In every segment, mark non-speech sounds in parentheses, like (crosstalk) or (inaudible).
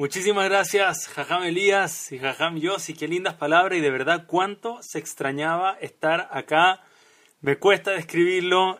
Muchísimas gracias, Jajam Elías y Jajam Yossi. Qué lindas palabras y de verdad cuánto se extrañaba estar acá. Me cuesta describirlo.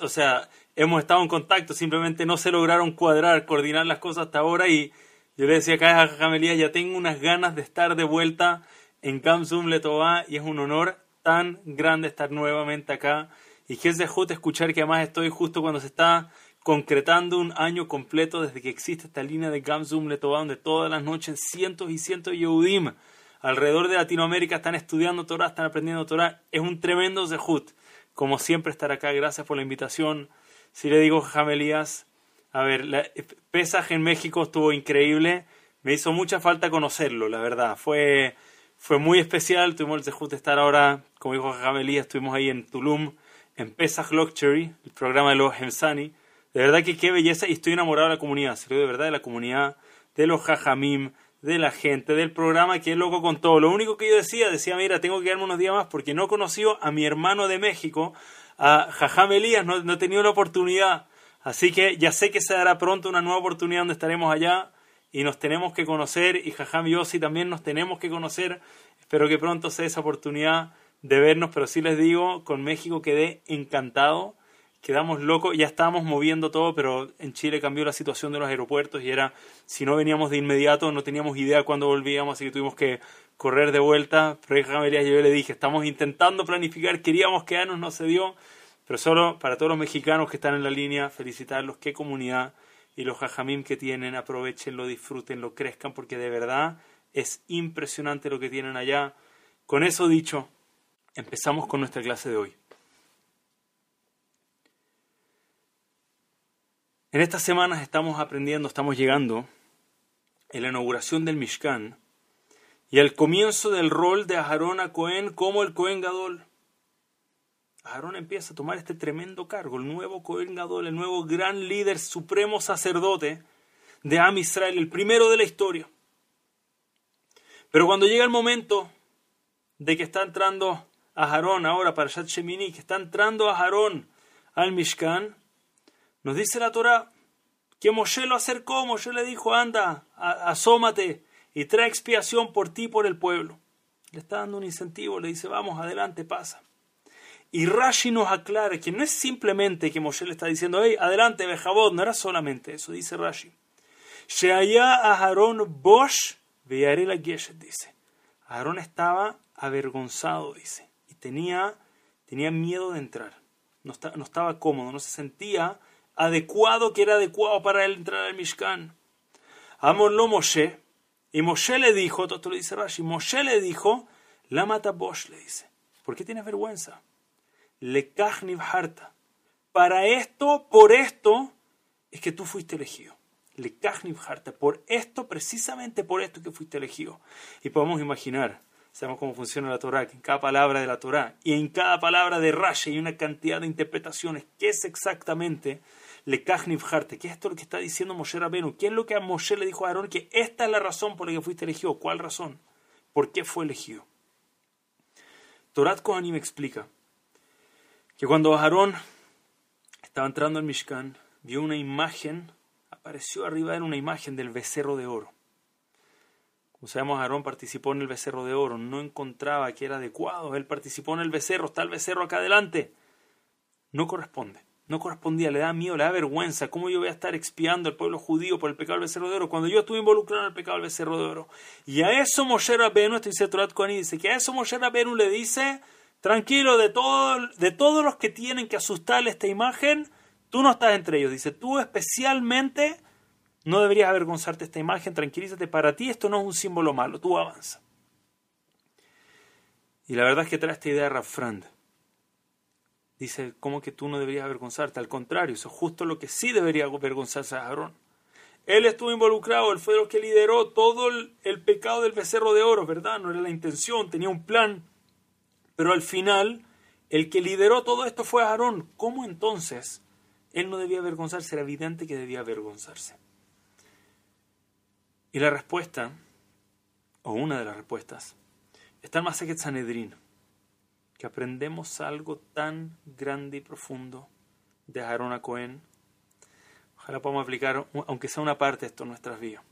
O sea, hemos estado en contacto, simplemente no se lograron cuadrar, coordinar las cosas hasta ahora y yo le decía acá a Jajam Elías, ya tengo unas ganas de estar de vuelta en Kamsum Letová y es un honor tan grande estar nuevamente acá. Y que es de escuchar que además estoy justo cuando se está concretando un año completo desde que existe esta línea de Gamzum Letová, donde todas las noches cientos y cientos de Yehudim alrededor de Latinoamérica están estudiando Torah, están aprendiendo Torah. Es un tremendo zehut. Como siempre, estar acá. Gracias por la invitación. Si le digo, Jamelías, a ver, el pesaje en México estuvo increíble. Me hizo mucha falta conocerlo, la verdad. Fue, fue muy especial. Tuvimos el zehut de estar ahora, como dijo Jamelías, estuvimos ahí en Tulum, en Pesach Luxury, el programa de los Hemsani de verdad que qué belleza y estoy enamorado de la comunidad, se de verdad de la comunidad, de los jajamim, de la gente, del programa, que es loco con todo. Lo único que yo decía, decía, mira, tengo que quedarme unos días más porque no conoció a mi hermano de México, a Jajam Elías, no, no he tenido la oportunidad. Así que ya sé que se dará pronto una nueva oportunidad donde estaremos allá y nos tenemos que conocer y Jajam Yossi también nos tenemos que conocer. Espero que pronto sea esa oportunidad de vernos, pero sí les digo, con México quedé encantado quedamos locos, ya estábamos moviendo todo, pero en Chile cambió la situación de los aeropuertos y era, si no veníamos de inmediato, no teníamos idea cuándo volvíamos, así que tuvimos que correr de vuelta. Pero yo le dije, estamos intentando planificar, queríamos quedarnos, no se dio, pero solo para todos los mexicanos que están en la línea, felicitarlos, qué comunidad y los jajamim que tienen, aprovechenlo, disfrútenlo, crezcan, porque de verdad es impresionante lo que tienen allá. Con eso dicho, empezamos con nuestra clase de hoy. En estas semanas estamos aprendiendo, estamos llegando en la inauguración del Mishkan y al comienzo del rol de Aharón a Cohen como el Cohen Gadol. Aharón empieza a tomar este tremendo cargo, el nuevo Cohen Gadol, el nuevo gran líder supremo sacerdote de Am Israel, el primero de la historia. Pero cuando llega el momento de que está entrando Aharón ahora para Shat Shemini, que está entrando Aharón al Mishkan, nos dice la Torah que Moshe lo acercó, Moshe le dijo, anda, asómate y trae expiación por ti por el pueblo. Le está dando un incentivo, le dice, vamos, adelante, pasa. Y Rashi nos aclara que no es simplemente que Moshe le está diciendo, hey, adelante, Bejabot, no era solamente eso, dice Rashi. Sheaya Aharón Bosch la Geshet, dice. Aarón estaba avergonzado, dice, y tenía, tenía miedo de entrar. No, no estaba cómodo, no se sentía adecuado que era adecuado para él entrar al Mishkan. Amorlo Moshe, y Moshe le dijo, esto lo dice Rashi, Moshe le dijo, la mata Bosch, le dice, ¿por qué tienes vergüenza? Le harta. Para esto, por esto, es que tú fuiste elegido. Le harta. Por esto, precisamente por esto que fuiste elegido. Y podemos imaginar, sabemos cómo funciona la Torah, que en cada palabra de la Torah y en cada palabra de Rashi hay una cantidad de interpretaciones. ¿Qué es exactamente le Jarte, ¿qué es esto lo que está diciendo Moshe Rabenu? ¿Qué es lo que a Moshe le dijo a Aarón? Que esta es la razón por la que fuiste elegido. ¿Cuál razón? ¿Por qué fue elegido? Torat Kohanim explica que cuando Aarón estaba entrando al Mishkan, vio una imagen, apareció arriba en una imagen del becerro de oro. Como sabemos, Aarón participó en el becerro de oro, no encontraba que era adecuado. Él participó en el becerro, está el becerro acá adelante. No corresponde no correspondía, le da miedo, le da vergüenza. ¿Cómo yo voy a estar expiando al pueblo judío por el pecado del becerro de oro cuando yo estuve involucrado en el pecado del becerro de oro? Y a eso Moshe Rabenu, esto dice Torat dice que a eso Moshe Rabenu le dice, tranquilo, de, todo, de todos los que tienen que asustarle esta imagen, tú no estás entre ellos. Dice, tú especialmente no deberías avergonzarte esta imagen, tranquilízate, para ti esto no es un símbolo malo, tú avanza. Y la verdad es que trae esta idea Rafrand Dice, ¿cómo que tú no deberías avergonzarte? Al contrario, eso es justo lo que sí debería avergonzarse a Aarón. Él estuvo involucrado, él fue el que lideró todo el, pecado del becerro de oro, ¿verdad? No era la intención, tenía un plan. Pero al final, el que lideró todo esto fue Aarón. ¿Cómo entonces él no debía avergonzarse? Era evidente que debía avergonzarse. Y la respuesta, o una de las respuestas, está en Masaket Sanedrín que aprendemos algo tan grande y profundo de Aarón a Cohen. Ojalá podamos aplicar, aunque sea una parte de esto en nuestras vidas.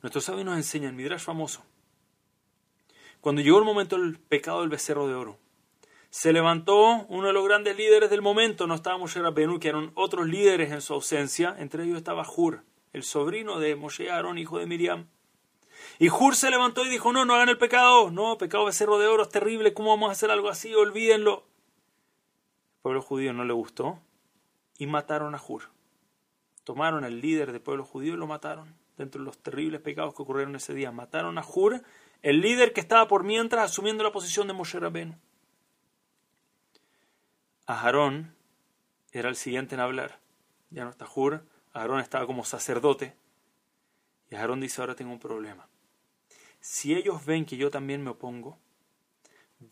Nuestros sabios nos enseñan, Midrash famoso, cuando llegó el momento del pecado del becerro de oro, se levantó uno de los grandes líderes del momento, no estaba Moshe Rabbenu, que eran otros líderes en su ausencia, entre ellos estaba Hur, el sobrino de Moshe Aarón, hijo de Miriam. Y Hur se levantó y dijo, no, no hagan el pecado, no, pecado becerro de oro es terrible, ¿cómo vamos a hacer algo así? Olvídenlo. El pueblo judío no le gustó y mataron a Hur. Tomaron al líder del pueblo judío y lo mataron. Dentro de los terribles pecados que ocurrieron ese día, mataron a Hur el líder que estaba por mientras asumiendo la posición de Moshe Rabbeinu. Aarón era el siguiente en hablar. Ya no está Hur, Aarón estaba como sacerdote. Y Aarón dice, ahora tengo un problema. Si ellos ven que yo también me opongo,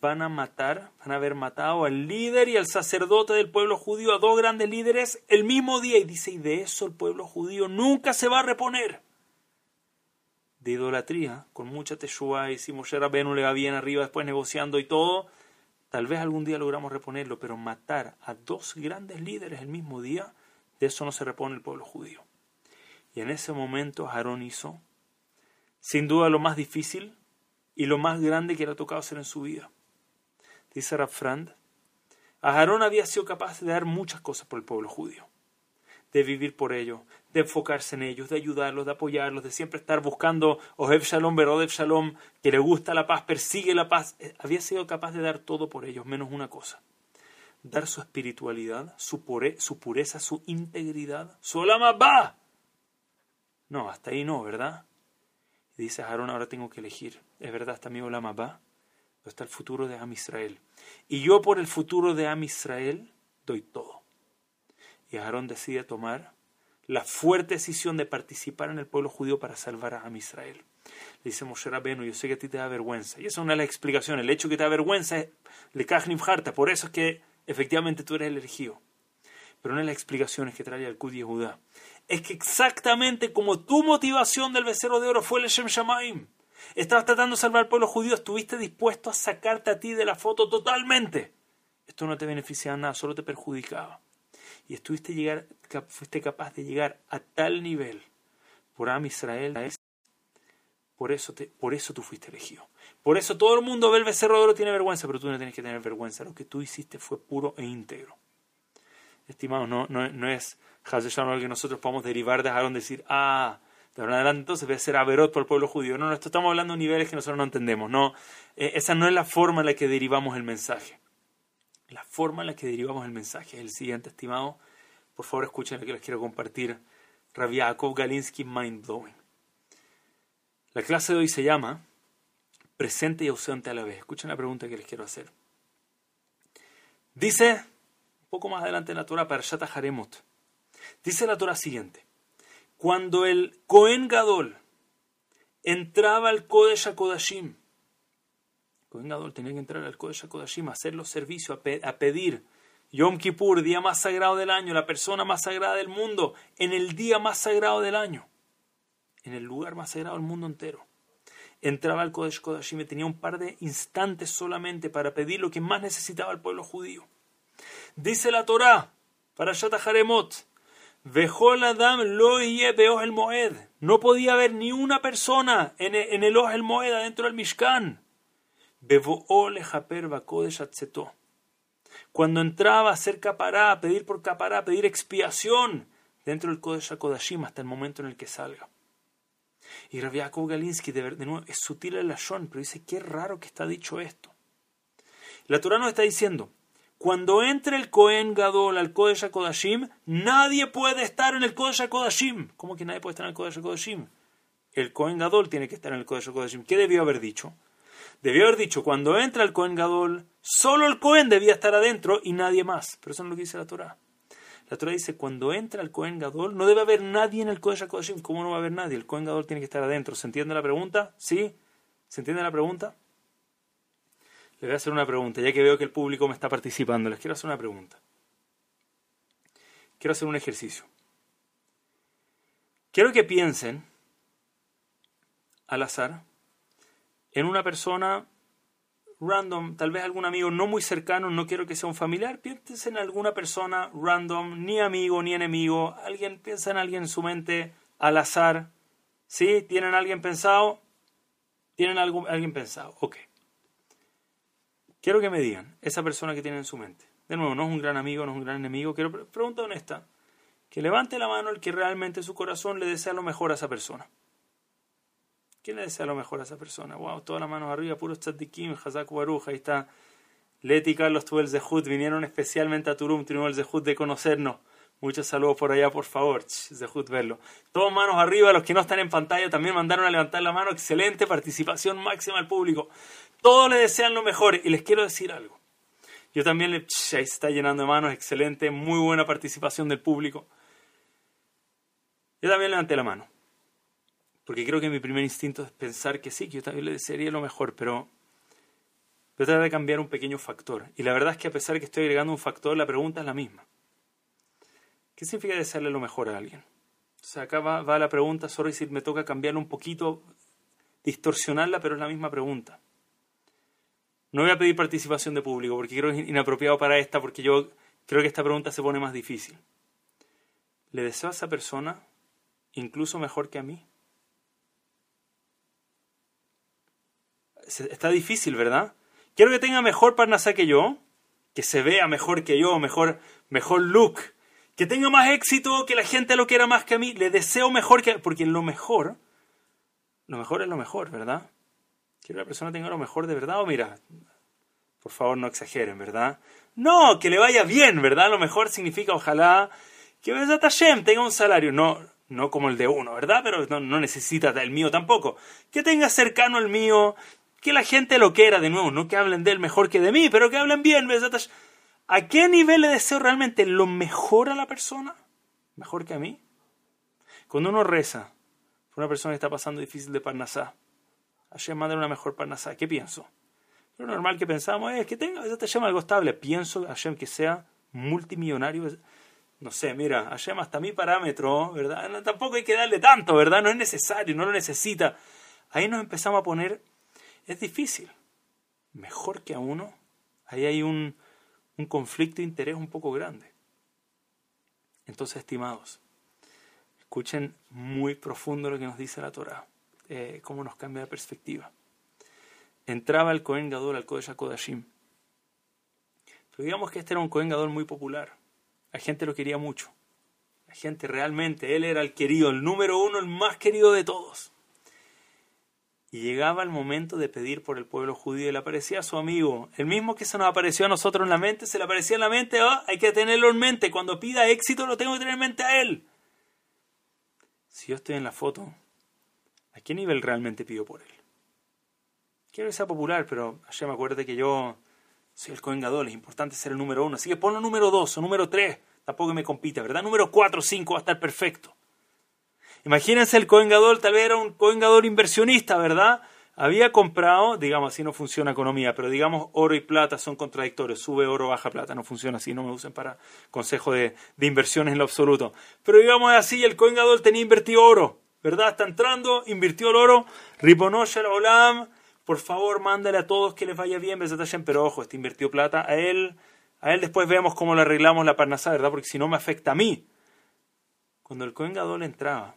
van a matar, van a haber matado al líder y al sacerdote del pueblo judío, a dos grandes líderes, el mismo día. Y dice, y de eso el pueblo judío nunca se va a reponer de idolatría, con mucha teshuva, y si Moshe Rabbeinu le va bien arriba después negociando y todo, tal vez algún día logramos reponerlo, pero matar a dos grandes líderes el mismo día, de eso no se repone el pueblo judío. Y en ese momento Aarón hizo, sin duda, lo más difícil y lo más grande que le ha tocado hacer en su vida. Dice Rafrand, Aarón había sido capaz de dar muchas cosas por el pueblo judío de vivir por ellos, de enfocarse en ellos, de ayudarlos, de apoyarlos, de siempre estar buscando Ohev Shalom, Berodev Shalom, que le gusta la paz, persigue la paz. Eh, había sido capaz de dar todo por ellos, menos una cosa. Dar su espiritualidad, su, su pureza, su integridad. ¡Su va! No, hasta ahí no, ¿verdad? Dice Aarón, ahora tengo que elegir. Es verdad, está mi Olama va, pero está el futuro de Am Israel. Y yo por el futuro de Am Israel doy todo. Y Aarón decide tomar la fuerte decisión de participar en el pueblo judío para salvar a Israel. Le dice Moshe Rabbeinu, yo sé que a ti te da vergüenza. Y esa es una de las explicaciones. El hecho que te da vergüenza es le harta. Por eso es que efectivamente tú eres el elegido. Pero una de las explicaciones que trae al y Judá es que exactamente como tu motivación del becerro de oro fue el Shem Shamaim, estabas tratando de salvar al pueblo judío, estuviste dispuesto a sacarte a ti de la foto totalmente. Esto no te beneficiaba nada, solo te perjudicaba y estuviste llegar, fuiste capaz de llegar a tal nivel por Am Israel, por eso, te, por eso tú fuiste elegido. Por eso todo el mundo ve el becerro de oro tiene vergüenza, pero tú no tienes que tener vergüenza. Lo que tú hiciste fue puro e íntegro. Estimados, no, no, no es algo que nosotros podamos derivar de decir, ah, de ahora en adelante entonces voy a ser Averot por el pueblo judío. No, no, esto estamos hablando de niveles que nosotros no entendemos. No, eh, esa no es la forma en la que derivamos el mensaje. La forma en la que derivamos el mensaje es el siguiente, estimado. Por favor, escuchen lo que les quiero compartir. Rabiakov Galinsky Mind Blowing. La clase de hoy se llama Presente y ausente a la vez. Escuchen la pregunta que les quiero hacer. Dice, poco más adelante en la Torah, para Haremot, dice la Torah siguiente. Cuando el Cohen Gadol entraba al Kodesh HaKodashim, Cohen Gadol tenía que entrar al Kodesh HaKodashim a hacer los servicios, a, pedir. Yom Kippur, día más sagrado del año, la persona más sagrada del mundo, en el día más sagrado del año, en el lugar más sagrado del mundo entero. Entraba al Kodesh Kodashim y tenía un par de instantes solamente para pedir lo que más necesitaba el pueblo judío. Dice la Torá, para Haremot, Adam lo el Moed. No podía haber ni una persona en el, en el Moed adentro del Mishkan. Cuando entraba a hacer capará, a pedir por capará, a pedir expiación dentro del Kodesh HaKodashim hasta el momento en el que salga. Y Rabbi Galinsky, de, nuevo, es sutil el lashon, pero dice, qué raro que está dicho esto. La Torah nos está diciendo, cuando entre el Kohen Gadol al Kodesh HaKodashim, nadie puede estar en el Kodesh HaKodashim. ¿Cómo que nadie puede estar en el Kodesh HaKodashim? El Kohen Gadol tiene que estar en el Kodesh HaKodashim. ¿Qué debió haber dicho? Debió haber dicho, cuando entra el Cohen Gadol, solo el Cohen debía estar adentro y nadie más. Pero eso no es lo que dice la Torah. La Torah dice, cuando entra el Cohen Gadol, no debe haber nadie en el Kodesh HaKodashim. ¿Cómo no va a haber nadie? El Cohen Gadol tiene que estar adentro. ¿Se entiende la pregunta? ¿Sí? ¿Se entiende la pregunta? Le voy a hacer una pregunta, ya que veo que el público me está participando. Les quiero hacer una pregunta. Quiero hacer un ejercicio. Quiero que piensen al azar en una persona random, tal vez algún amigo no muy cercano, no quiero que sea un familiar, piensa en alguna persona random, ni amigo ni enemigo, alguien piensa en alguien en su mente al azar, ¿Sí? ¿Tienen alguien pensado? ¿Tienen algo, alguien pensado? Ok. Quiero que me digan, esa persona que tienen en su mente. De nuevo, no es un gran amigo, no es un gran enemigo. Quiero pregunta honesta. Que levante la mano el que realmente su corazón le desea lo mejor a esa persona. ¿Quién le desea lo mejor a esa persona? Wow, todas las manos arriba, puro tzadikim, Hazak Baruch, ahí está. Leti Carlos tuvo el Zehut, vinieron especialmente a Turum, tuvimos el Zehut de conocernos. Muchos saludos por allá, por favor. Zehut verlo. Todos manos arriba, los que no están en pantalla también mandaron a levantar la mano. Excelente participación máxima al público. Todos le desean lo mejor. Y les quiero decir algo. Yo también le... Ahí se está llenando de manos. Excelente. Muy buena participación del público. Yo también levanté la mano. Porque creo que mi primer instinto es pensar que sí, que yo también le desearía lo mejor. Pero voy a tratar de cambiar un pequeño factor. Y la verdad es que a pesar de que estoy agregando un factor, la pregunta es la misma. ¿Qué significa desearle lo mejor a alguien? O sea, acá va, la pregunta, sorry si me toca cambiarla un poquito, distorsionarla, pero es la misma pregunta. No voy a pedir participación de público porque creo que es inapropiado para esta, porque yo creo que esta pregunta se pone más difícil. ¿Le deseo a esa persona incluso mejor que a mí? Está difícil, ¿verdad? Quiero que tenga mejor parnasá que yo, que se vea mejor que yo, mejor, mejor look, que tenga más éxito, que la gente lo quiera más que a mí. Le deseo mejor que... Porque lo mejor, lo mejor es lo mejor, ¿verdad? Que la persona tenga lo mejor de verdad o mira, por favor no exageren, ¿verdad? No, que le vaya bien, ¿verdad? Lo mejor significa ojalá que Besat Hashem tenga un salario, no, no como el de uno, ¿verdad? Pero no, no necesita el mío tampoco. Que tenga cercano el mío, que la gente lo quiera de nuevo, no que hablen de él mejor que de mí, pero que hablen bien, Besat. ¿A qué nivel le deseo realmente lo mejor a la persona? ¿Mejor que a mí? Cuando uno reza por una persona que está pasando difícil de Parnasá, Hashem manda una mejor Parnasá, ¿qué pienso? Lo normal que pensamos es que tenga, te llama algo estable. Pienso, Hashem, que sea multimillonario. No sé, mira, Hashem hasta mi parámetro, ¿verdad? tampoco hay que darle tanto, ¿verdad? No es necesario, no lo necesita. Ahí nos empezamos a poner, es difícil. Mejor que a uno. Ahí hay un, un conflicto de interés un poco grande. Entonces, estimados, escuchen muy profundo lo que nos dice la Torah, eh, cómo nos cambia la perspectiva. Entraba el Cohen Gadol al Kodesh HaKodashim. Pero digamos que este era un Cohen Gadol muy popular. La gente lo quería mucho. La gente realmente, él era el querido, el número uno, el más querido de todos. Y llegaba el momento de pedir por el pueblo judío y le aparecía a su amigo, el mismo que se nos apareció a nosotros en la mente, se le aparecía en la mente, oh, hay que tenerlo en mente, cuando pida éxito lo tengo que tener en mente a él. Si yo estoy en la foto, ¿a qué nivel realmente pido por él? Quiero que sea popular, pero ayer me acuerdo que yo soy el Cohen es importante ser el número uno, así que ponlo número dos o número tres, tampoco me compita, ¿verdad? Número cuatro o cinco va a estar perfecto. Imagínense el Cohen tal vez era un Cohen inversionista, ¿verdad? Había comprado, digamos así no funciona economía, pero digamos oro y plata son contradictorios, sube oro, baja plata, no funciona así, no me usen para consejo de, inversiones en lo absoluto. Pero digamos así, el Cohen tenía invertido oro, ¿verdad? Está entrando, invirtió el oro, Ribonosh el Olam, por favor mándale a todos que les vaya bien, pero ojo, este invirtió plata, a él, a él después veamos cómo le arreglamos la parnasá, ¿verdad? Porque si no me afecta a mí. Cuando el Cohen entraba,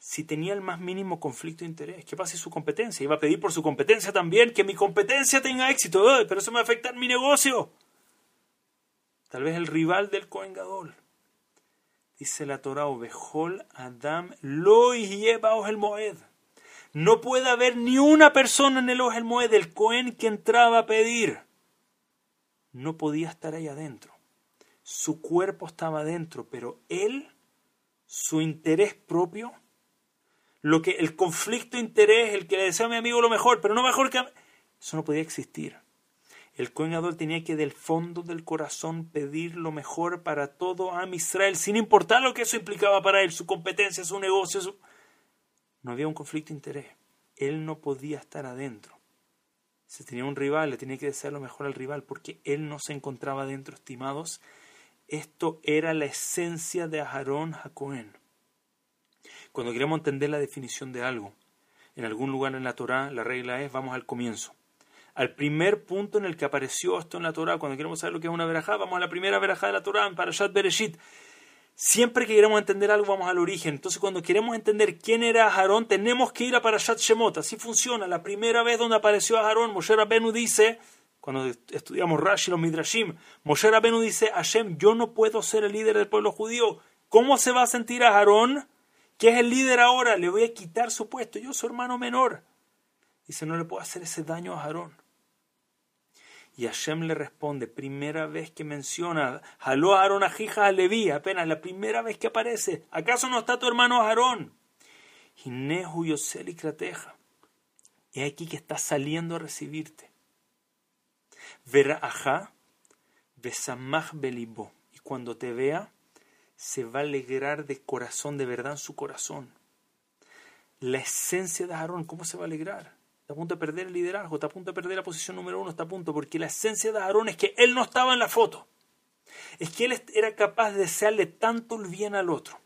si tenía el más mínimo conflicto de interés. ¿Qué pasa si su competencia? Iba a pedir por su competencia también, que mi competencia tenga éxito, pero eso me va a mi negocio. Tal vez el rival del Cohen Gadol. Dice la Torah, Ovejol Adam lo lleva el Moed. No puede haber ni una persona en el el Moed, el Cohen que entraba a pedir. No podía estar ahí adentro. Su cuerpo estaba adentro, pero él, su interés propio, lo que el conflicto de interés, el que le desea a mi amigo lo mejor, pero no mejor que a. Eso no podía existir. El Cohen tenía que del fondo del corazón pedir lo mejor para todo a Israel, sin importar lo que eso implicaba para él, su competencia, su negocio. No había un conflicto de interés. Él no podía estar adentro. Si tenía un rival, le tenía que desear lo mejor al rival, porque él no se encontraba adentro, estimados. Esto era la esencia de Aarón Jacoén. Cuando queremos entender la definición de algo, en algún lugar en la Torá, la regla es vamos al comienzo. Al primer punto en el que apareció esto en la Torá, cuando queremos saber lo que es una verajá, vamos a la primera verajá de la Torá, en Parashat Bereshit. Siempre que queremos entender algo, vamos al origen. Entonces, cuando queremos entender quién era Aarón, tenemos que ir a Parashat Shemot. Así funciona. La primera vez donde apareció Aarón, Moshe Rabenu dice, cuando estudiamos Rashi, los Midrashim, Moshe Rabenu dice, Hashem, yo no puedo ser el líder del pueblo judío. ¿Cómo se va a sentir Aarón, que es el líder ahora? Le voy a quitar su puesto. Yo soy hermano menor. Dice, no le puedo hacer ese daño a Aarón. Y Hashem le responde, primera vez que menciona, jaló a Aarón a Jija a Leví, apenas la primera vez que aparece. ¿Acaso no está tu hermano Aarón? Jinehu Yosel y Krateja. Y aquí que está saliendo a recibirte. Verá ajá, besamach belibo. Y cuando te vea, se va a alegrar de corazón, de verdad en su corazón. La esencia de Aarón, ¿cómo se va a alegrar? está a punto de perder el liderazgo, está a punto de perder la posición número uno, está a punto, porque la esencia de Aarón es que él no estaba en la foto. Es que él era capaz de desearle tanto el bien al otro,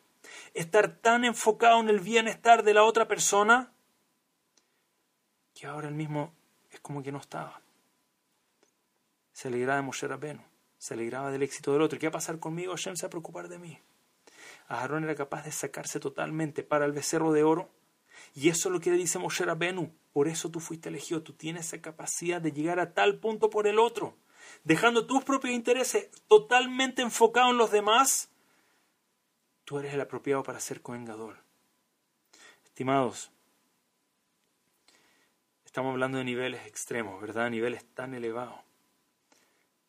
estar tan enfocado en el bienestar de la otra persona, que ahora él mismo es como que no estaba. Se alegraba de Moshe Rabbeinu, se alegraba del éxito del otro. ¿Qué va a pasar conmigo? Hashem se va a preocupar de mí. Aarón era capaz de sacarse totalmente para el becerro de oro y eso es lo que le dice Moshe Rabenu. Por eso tú fuiste elegido. Tú tienes esa capacidad de llegar a tal punto por el otro. Dejando tus propios intereses totalmente enfocados en los demás. Tú eres el apropiado para ser Cohen Estimados, estamos hablando de niveles extremos, ¿verdad? Niveles tan elevados.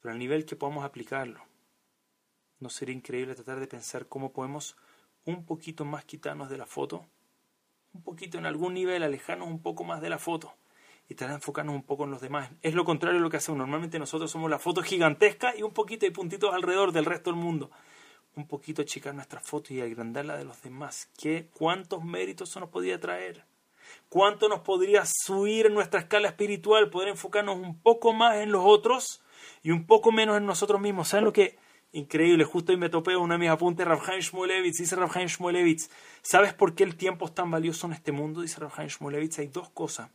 Pero al nivel que podamos aplicarlo, ¿no sería increíble tratar de pensar cómo podemos un poquito más quitarnos de la foto? un poquito en algún nivel, alejarnos un poco más de la foto y tratar de enfocarnos un poco en los demás. Es lo contrario de lo que hacemos. Normalmente nosotros somos la foto gigantesca y un poquito de puntitos alrededor del resto del mundo. Un poquito achicar nuestra foto y agrandar la de los demás. ¿Qué, ¿Cuántos méritos eso nos podría traer? ¿Cuánto nos podría subir en nuestra escala espiritual? Poder enfocarnos un poco más en los otros y un poco menos en nosotros mismos. ¿Saben lo que Increíble, justo hoy me topé uno de mis apuntes, Rabhaim Shmulevitz, dice Rabhaim Shmulevitz, ¿sabes por qué el tiempo es tan valioso en este mundo? Dice Rabhaim Shmulevitz, hay dos cosas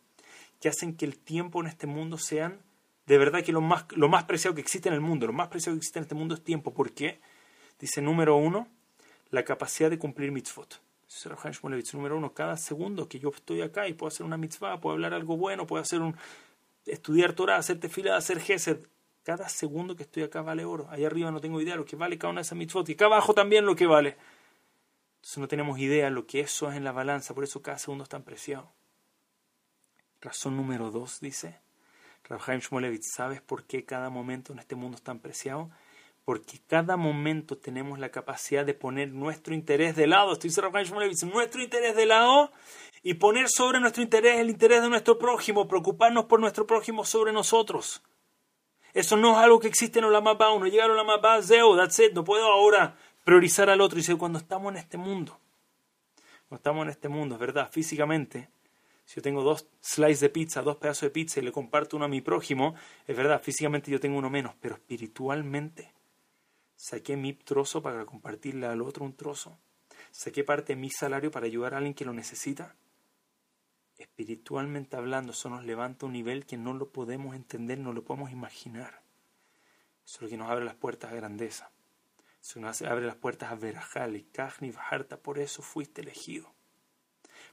que hacen que el tiempo en este mundo sean de verdad que lo más, lo más preciado que existe en el mundo, lo más preciado que existe en este mundo es tiempo. ¿Por qué? Dice número uno, la capacidad de cumplir mitzvot. Número uno, cada segundo que yo estoy acá y puedo hacer una mitzvah, puedo hablar algo bueno, puedo hacer un, estudiar Torah, hacer tefila, hacer gesed, cada segundo que estoy acá vale oro. Allá arriba no tengo idea lo que vale cada una de esas mitzvot. Y acá abajo también lo que vale. Entonces no tenemos idea lo que eso es en la balanza. Por eso cada segundo es tan preciado. Razón número dos dice Rabhaim Shmolevitz. ¿Sabes por qué cada momento en este mundo es tan preciado? Porque cada momento tenemos la capacidad de poner nuestro interés de lado. Esto dice Rabhaim Shmolevitz. Nuestro interés de lado y poner sobre nuestro interés el interés de nuestro prójimo. Preocuparnos por nuestro prójimo sobre nosotros. Eso no es algo que existe en Olamabá. Uno llega a Olamabá, zeo, that's it. No puedo ahora priorizar al otro. Y dice, cuando estamos en este mundo, cuando estamos en este mundo, es verdad, físicamente, si yo tengo dos slices de pizza, dos pedazos de pizza y le comparto uno a mi prójimo, es verdad, físicamente yo tengo uno menos, pero espiritualmente saqué mi trozo para compartirle al otro un trozo. Saqué parte de mi salario para ayudar a alguien que lo necesita espiritualmente hablando, eso nos levanta a un nivel que no lo podemos entender, no lo podemos imaginar. Eso es lo que nos abre las puertas a grandeza. Eso nos abre las puertas a Verajal y Kajni Bajarta. Por eso fuiste elegido.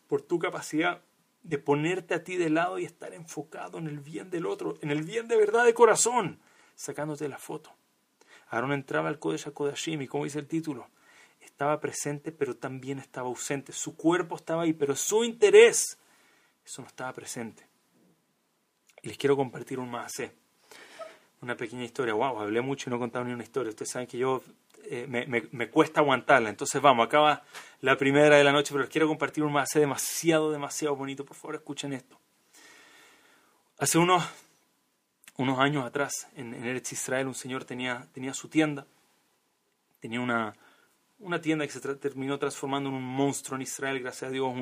Por tu capacidad de ponerte a ti de lado y estar enfocado en el bien del otro, en el bien de verdad de corazón, sacándote la foto. Aarón entraba al Kodesh Kodashim y como dice el título, estaba presente pero también estaba ausente. Su cuerpo estaba ahí, pero su interés eso no estaba presente. Y les quiero compartir un más una pequeña historia. Wow, hablé mucho y no he contado ni una historia. Ustedes saben que yo eh, me, cuesta aguantarla. Entonces vamos, acaba la primera de la noche, pero les quiero compartir un más demasiado, demasiado bonito. Por favor, escuchen esto. Hace unos, unos años atrás, en, en Eretz Israel, un señor tenía, tenía su tienda. Tenía una, una tienda que se terminó transformando en un monstruo en Israel, gracias a Dios,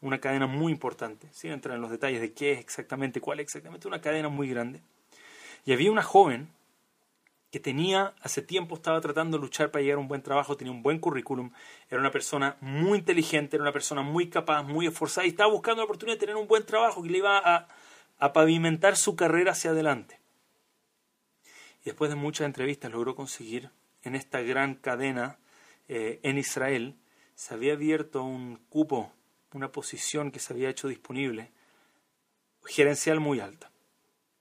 una cadena muy importante. Sin entrar en los detalles de qué es exactamente, cuál es exactamente, una cadena muy grande. Y había una joven que tenía, hace tiempo estaba tratando de luchar para llegar a un buen trabajo, tenía un buen currículum, era una persona muy inteligente, era una persona muy capaz, muy esforzada y estaba buscando la oportunidad de tener un buen trabajo que le iba a, a pavimentar su carrera hacia adelante. Y después de muchas entrevistas logró conseguir en esta gran cadena eh, en Israel, se había abierto un cupo, una posición que se había hecho disponible, gerencial muy alta.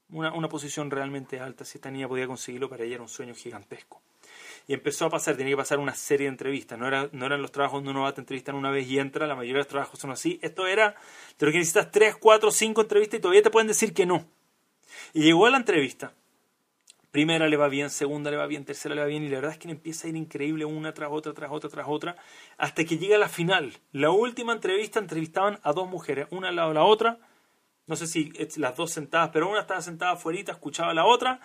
Una, una posición realmente alta. Si esta niña podía conseguirlo, para ella era un sueño gigantesco. Y empezó a pasar, tenía que pasar una serie de entrevistas. No, era, no eran los trabajos donde uno va a te entrevistar una vez y entra, la mayoría de los trabajos son así. Esto era de lo que necesitas tres, cuatro, cinco entrevistas y todavía te pueden decir que no. Y llegó a la entrevista. Primera le va bien, segunda le va bien, tercera le va bien y la verdad es que empieza a ir increíble una tras otra, tras otra, tras otra, hasta que llega la final. La última entrevista entrevistaban a dos mujeres, una al lado de la otra, no sé si las dos sentadas, pero una estaba sentada afuera, escuchaba a la otra,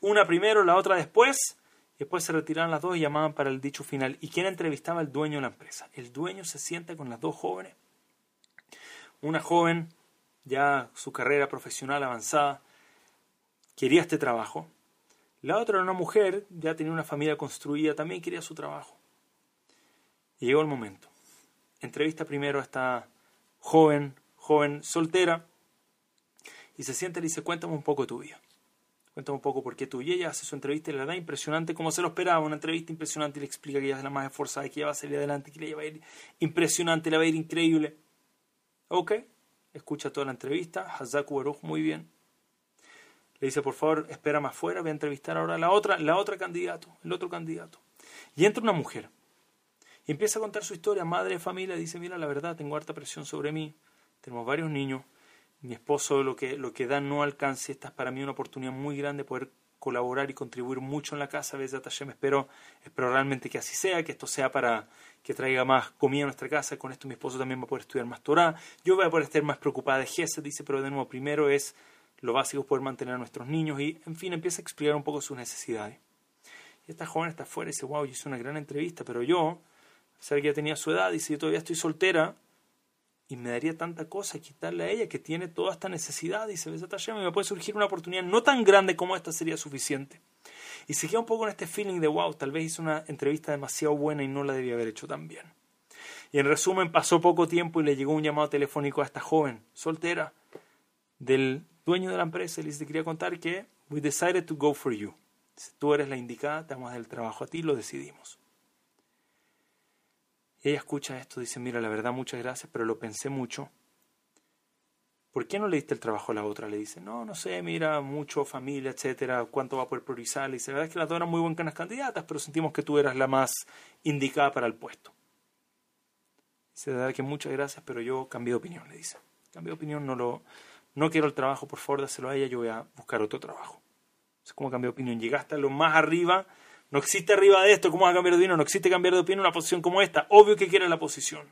una primero, la otra después, y después se retiraban las dos y llamaban para el dicho final. ¿Y quién entrevistaba? El dueño de la empresa. El dueño se sienta con las dos jóvenes. Una joven, ya su carrera profesional avanzada, quería este trabajo. La otra era una mujer, ya tenía una familia construida, también quería su trabajo. Llegó el momento. Entrevista primero a esta joven, joven soltera, y se sienta y dice, cuéntame un poco tu vida. Cuéntame un poco por qué tú. Y ella hace su entrevista y la da impresionante como se lo esperaba, una entrevista impresionante y le explica que ella es la más esforzada, que ella va a salir adelante, que le va a ir impresionante, le va a ir increíble. Ok, escucha toda la entrevista, Hazaku Baruch, muy bien. Le dice, por favor, espera más fuera, voy a entrevistar ahora a la otra, la otra candidato, el otro candidato. Y entra una mujer. Y empieza a contar su historia, madre de familia, dice, mira, la verdad, tengo harta presión sobre mí, tenemos varios niños, mi esposo lo que, lo que da no alcance, esta es para mí una oportunidad muy grande poder colaborar y contribuir mucho en la casa, me espero, espero realmente que así sea, que esto sea para que traiga más comida a nuestra casa, con esto mi esposo también va a poder estudiar más Torah, yo voy a poder estar más preocupada de Gesed, dice, pero de nuevo, primero es lo básico poder mantener a nuestros niños y, en fin, empieza a explicar un poco sus necesidades. Y esta joven está afuera y dice, wow, yo hice una gran entrevista, pero yo, a que ya tenía su edad, dice, yo todavía estoy soltera, y me daría tanta cosa quitarle a ella que tiene toda esta necesidad y se ve y me puede surgir una oportunidad no tan grande como esta sería suficiente. Y se queda un poco en este feeling de wow, tal vez hice una entrevista demasiado buena y no la debía haber hecho tan bien. Y en resumen, pasó poco tiempo y le llegó un llamado telefónico a esta joven, soltera, del dueño de la empresa. Y le dice, quería contar que we decided to go for you. Tú eres la indicada, te vamos a dar el trabajo a ti, lo decidimos. Y ella escucha esto, dice, mira, la verdad, muchas gracias, pero lo pensé mucho. ¿Por qué no le diste el trabajo a la otra? Le dice, no, no sé, mira, mucho, familia, etcétera, cuánto va a poder priorizar. Le dice, la verdad es que las dos eran muy buenas candidatas, pero sentimos que tú eras la más indicada para el puesto. Dice, de verdad que muchas gracias, pero yo cambié de opinión, le dice. Cambié de opinión, no lo, no quiero el trabajo, por favor, dáselo a ella, yo voy a buscar otro trabajo. Es como cambió de opinión. Llegaste a lo más arriba no existe arriba de esto, ¿cómo vas a cambiar de opinión? No existe cambiar de opinión en una posición como esta. Obvio que quiere la posición.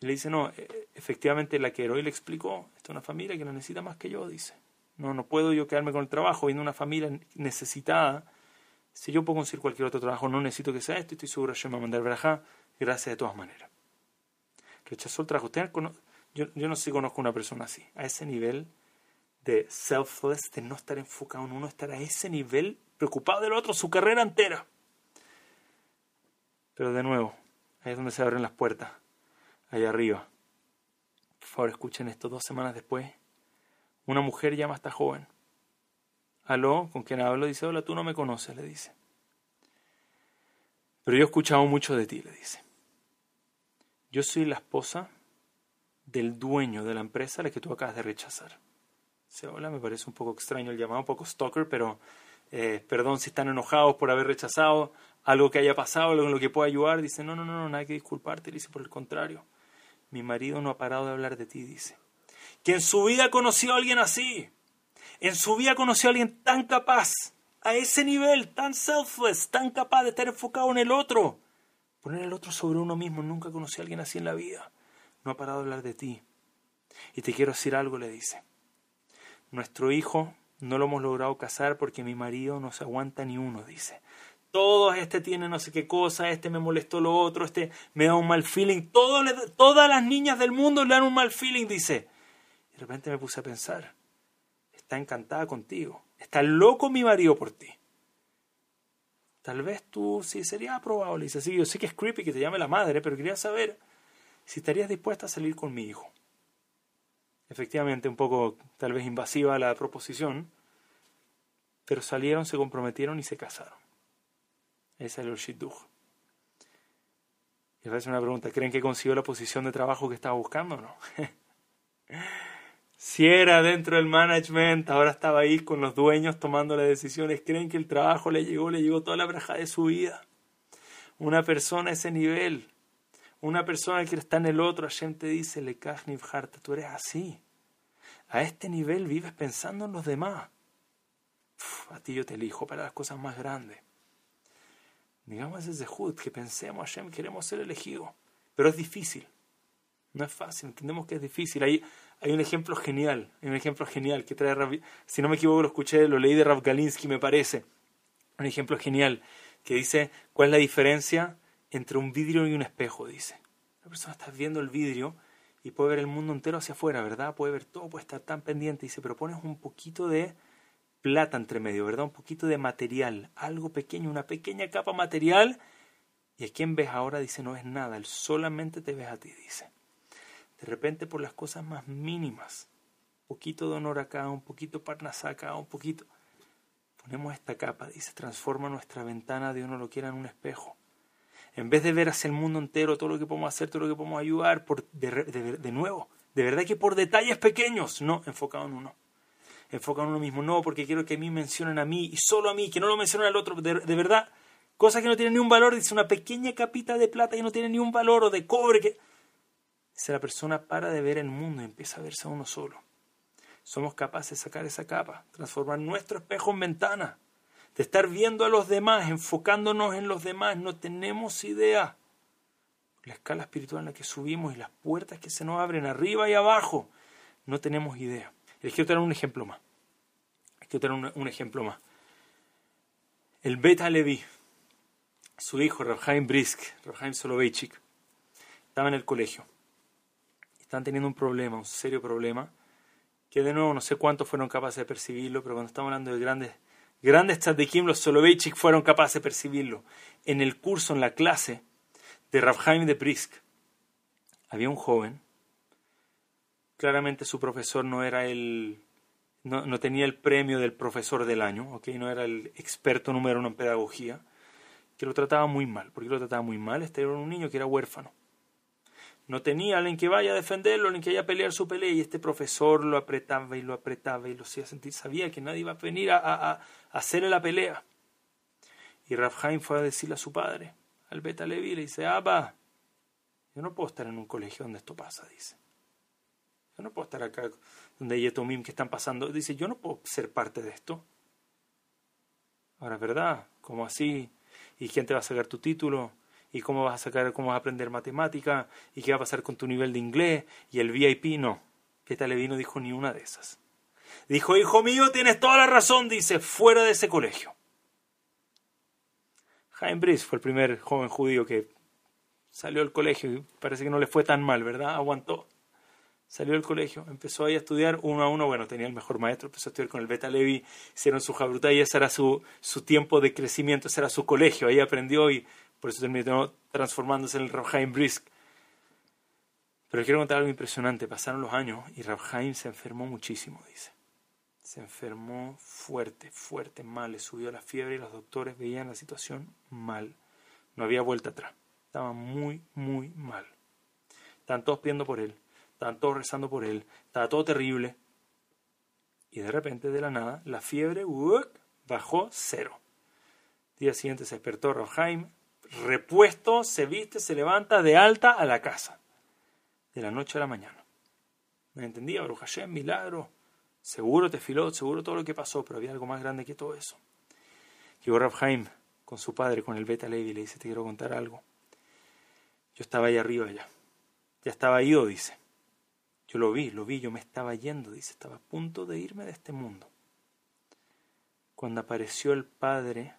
Y le dice, no, e, efectivamente la que hoy le explicó, esta es una familia que no necesita más que yo, dice. No, no puedo yo quedarme con el trabajo viendo una familia necesitada. Si yo puedo conseguir cualquier otro trabajo, no necesito que sea esto, estoy seguro que yo me voy a mandar verajá, gracias de todas maneras. Rechazó el trabajo. Yo, yo no sé si conozco una persona así, a ese nivel de selfless, de no estar enfocado en uno, estar a ese nivel preocupado del otro su carrera entera. Pero de nuevo, ahí es donde se abren las puertas, allá arriba. Por favor, escuchen esto. Dos semanas después, una mujer llama a esta joven. Aló, ¿con quién hablo? Dice, hola, tú no me conoces, le dice. Pero yo he escuchado mucho de ti, le dice. Yo soy la esposa del dueño de la empresa a la que tú acabas de rechazar. Dice, hola, me parece un poco extraño el llamado, un poco stalker, pero eh, perdón si están enojados por haber rechazado algo que haya pasado, algo en lo que pueda ayudar. Dice, no, no, no, no, nada que disculparte. Dice, por el contrario, mi marido no ha parado de hablar de ti, dice. Que en su vida conoció a alguien así. En su vida conoció a alguien tan capaz, a ese nivel, tan selfless, tan capaz de estar enfocado en el otro. Poner el otro sobre uno mismo. Nunca conocí a alguien así en la vida. No ha parado de hablar de ti. Y te quiero decir algo, le dice. Nuestro hijo no lo hemos logrado casar porque mi marido no se aguanta ni uno, dice. Todos, este tiene no sé qué cosa, este me molestó lo otro, este me da un mal feeling. todas las niñas del mundo le dan un mal feeling, dice. Y de repente me puse a pensar, está encantada contigo, está loco mi marido por ti. Tal vez tú sí sería aprobado, le dice, sí, yo sé que es creepy que te llame la madre, pero quería saber si estarías dispuesta a salir con mi hijo efectivamente un poco tal vez invasiva la proposición, pero salieron, se comprometieron y se casaron. Ahí salió el shidduch. Y a veces una pregunta, ¿creen que consiguió la posición de trabajo que estaba buscando o no? (laughs) si era dentro del management, ahora estaba ahí con los dueños tomando las decisiones, ¿creen que el trabajo le llegó, le llegó toda la braja de su vida? Una persona a ese nivel, una persona que está en el otro, Hashem te dice, le harta, tú eres así. A este nivel vives pensando en los demás. a ti yo te elijo para las cosas más grandes. Digamos ese Zehut, que pensemos, Hashem, queremos ser elegidos. Pero es difícil. No es fácil, entendemos que es difícil. Hay, hay un ejemplo genial, un ejemplo genial que trae si no me equivoco lo escuché, lo leí de Rav Galinsky me parece. Un ejemplo genial que dice cuál es la diferencia entre un vidrio y un espejo, dice. La persona está viendo el vidrio y puede ver el mundo entero hacia afuera, ¿verdad? Puede ver todo, puede estar tan pendiente. Dice, pero pones un poquito de plata entre medio, ¿verdad? Un poquito de material, algo pequeño, una pequeña capa material. Y a quien ves ahora dice, no es nada, él solamente te ves a ti, dice. De repente por las cosas más mínimas, un poquito de honor acá, un poquito parnasá acá, un poquito. Ponemos esta capa, dice, transforma nuestra ventana, Dios no lo quiera en un espejo. En vez de ver hacia el mundo entero todo lo que podemos hacer, todo lo que podemos ayudar, por, de, de nuevo, de verdad que por detalles pequeños, no, enfocado en uno enfocado en uno mismo. No, porque quiero que a mí mencionen a mí y solo a mí, que no lo mencionen al otro. De, verdad, cosa que no tiene ni un valor. Dice una pequeña capita de plata que no tiene ni un valor o de cobre. Que... Dice la persona para de ver el mundo y empieza a verse a uno solo. Somos capaces de sacar esa capa, transformar nuestro espejo en ventana, de estar viendo a los demás, enfocándonos en los demás. No tenemos idea la escala espiritual en la que subimos y las puertas que se nos abren arriba y abajo. No tenemos idea. Les quiero tener un ejemplo más. Les quiero tener un, ejemplo más. El Beta Levi, su hijo, Rabhaim Brisk, Rabhaim Soloveitchik, estaba en el colegio. Están teniendo un problema, un serio problema, que de nuevo no sé cuántos fueron capaces de percibirlo, pero cuando estamos hablando de grandes, grandes tzadikim, los Soloveitchik fueron capaces de percibirlo. En el curso, en la clase de Rabhaim de Brisk, había un joven claramente su profesor no era el no, tenía el premio del profesor del año, ¿okay? no era el experto número uno en pedagogía, que lo trataba muy mal. ¿Por qué lo trataba muy mal? Este era un niño que era huérfano. No tenía alguien que vaya a defenderlo, ni que vaya a pelear su pelea, y este profesor lo apretaba y lo apretaba y lo hacía sentir. Sabía que nadie iba a venir a, a, hacerle la pelea. Y Rafhaim fue a decirle a su padre, al Beta Levi, le dice, Abba, yo no puedo estar en un colegio donde esto pasa, dice. Yo no puedo estar acá donde hay etomim que están pasando. Dice, yo no puedo ser parte de esto. Ahora, ¿verdad? ¿Cómo así? ¿Y quién te va a sacar tu título? ¿Y cómo vas a sacar, cómo vas a aprender matemática? ¿Y qué va a pasar con tu nivel de inglés? ¿Y el VIP? No. Peta Levi no dijo ni una de esas. Dijo, hijo mío, tienes toda la razón, dice, fuera de ese colegio. Jaime Brice fue el primer joven judío que salió del colegio y parece que no le fue tan mal, ¿verdad? Aguantó salió del colegio, empezó ahí a estudiar uno a uno, bueno, tenía el mejor maestro, empezó a estudiar con el Beta Levi, hicieron su jabruta y ese era su, su tiempo de crecimiento, ese era su colegio, ahí aprendió y por eso terminó transformándose en el Rabhaim Brisk. Pero quiero contar algo impresionante, pasaron los años y Rabhaim se enfermó muchísimo, dice. Se enfermó fuerte, fuerte, mal, le subió la fiebre y los doctores veían la situación mal. No había vuelta atrás. Estaba muy, muy mal. Estaban todos pidiendo por él estaban todos rezando por él, estaba todo terrible. Y de repente, de la nada, la fiebre bajó cero. día siguiente se despertó Rojaim, repuesto, se viste, se levanta de alta a la casa. De la noche a la mañana. ¿Me entendía? Hashem, milagro. Seguro te filó, seguro todo lo que pasó, pero había algo más grande que todo eso. Llegó Rabhaim con su padre, con el Beta Levi, y le dice, te quiero contar algo. Yo estaba ahí arriba ya. Ya estaba ido, dice. Yo lo vi, lo vi, yo me estaba yendo, dice, estaba a punto de irme de este mundo. Cuando apareció el padre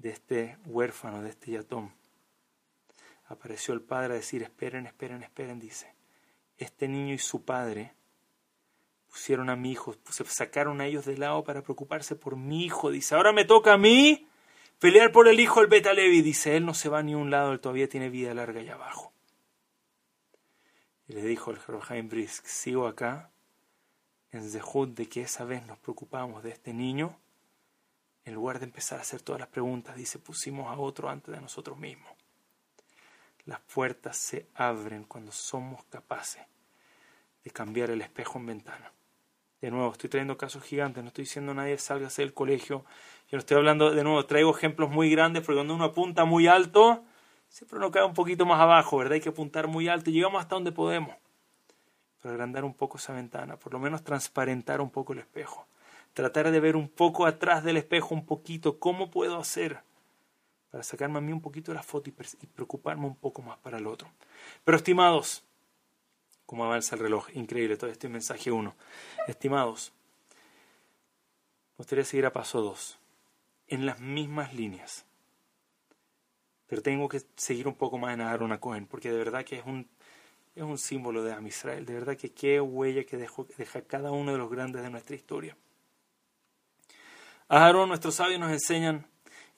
de este huérfano, de este yatón, apareció el padre a decir, esperen, esperen, esperen, dice, este niño y su padre pusieron a mi hijo, se sacaron a ellos de lado para preocuparse por mi hijo, dice, ahora me toca a mí pelear por el hijo del Beta Levi, dice, él no se va ni un lado, él todavía tiene vida larga allá abajo. Y le dijo el Jerohaim Brisk, sigo acá en Zehut de que esa vez nos preocupamos de este niño En lugar de empezar a hacer todas las preguntas, dice, pusimos a otro antes de nosotros mismos. Las puertas se abren cuando somos capaces de cambiar el espejo en ventana. De nuevo, estoy trayendo casos gigantes, no estoy diciendo a nadie salga del colegio. Yo no estoy hablando, de nuevo, traigo ejemplos muy grandes, porque cuando uno apunta muy alto, siempre uno cae un poquito más abajo, ¿verdad? Hay que apuntar muy alto y llegamos hasta donde podemos. Pero agrandar un poco esa ventana, por lo menos transparentar un poco el espejo. Tratar de ver un poco atrás del espejo, un poquito, cómo puedo hacer para sacarme a mí un poquito de la foto y preocuparme un poco más para el otro. Pero estimados, cómo avanza el reloj, increíble, todo este mensaje 1. Estimados, me gustaría seguir a paso 2, en las mismas líneas. Pero tengo que seguir un poco más en Aaron Cohen, porque de verdad que es un, es un símbolo de Am Israel, de verdad que qué huella que dejó, deja cada uno de los grandes de nuestra historia. Aarón nuestros sabios nos enseñan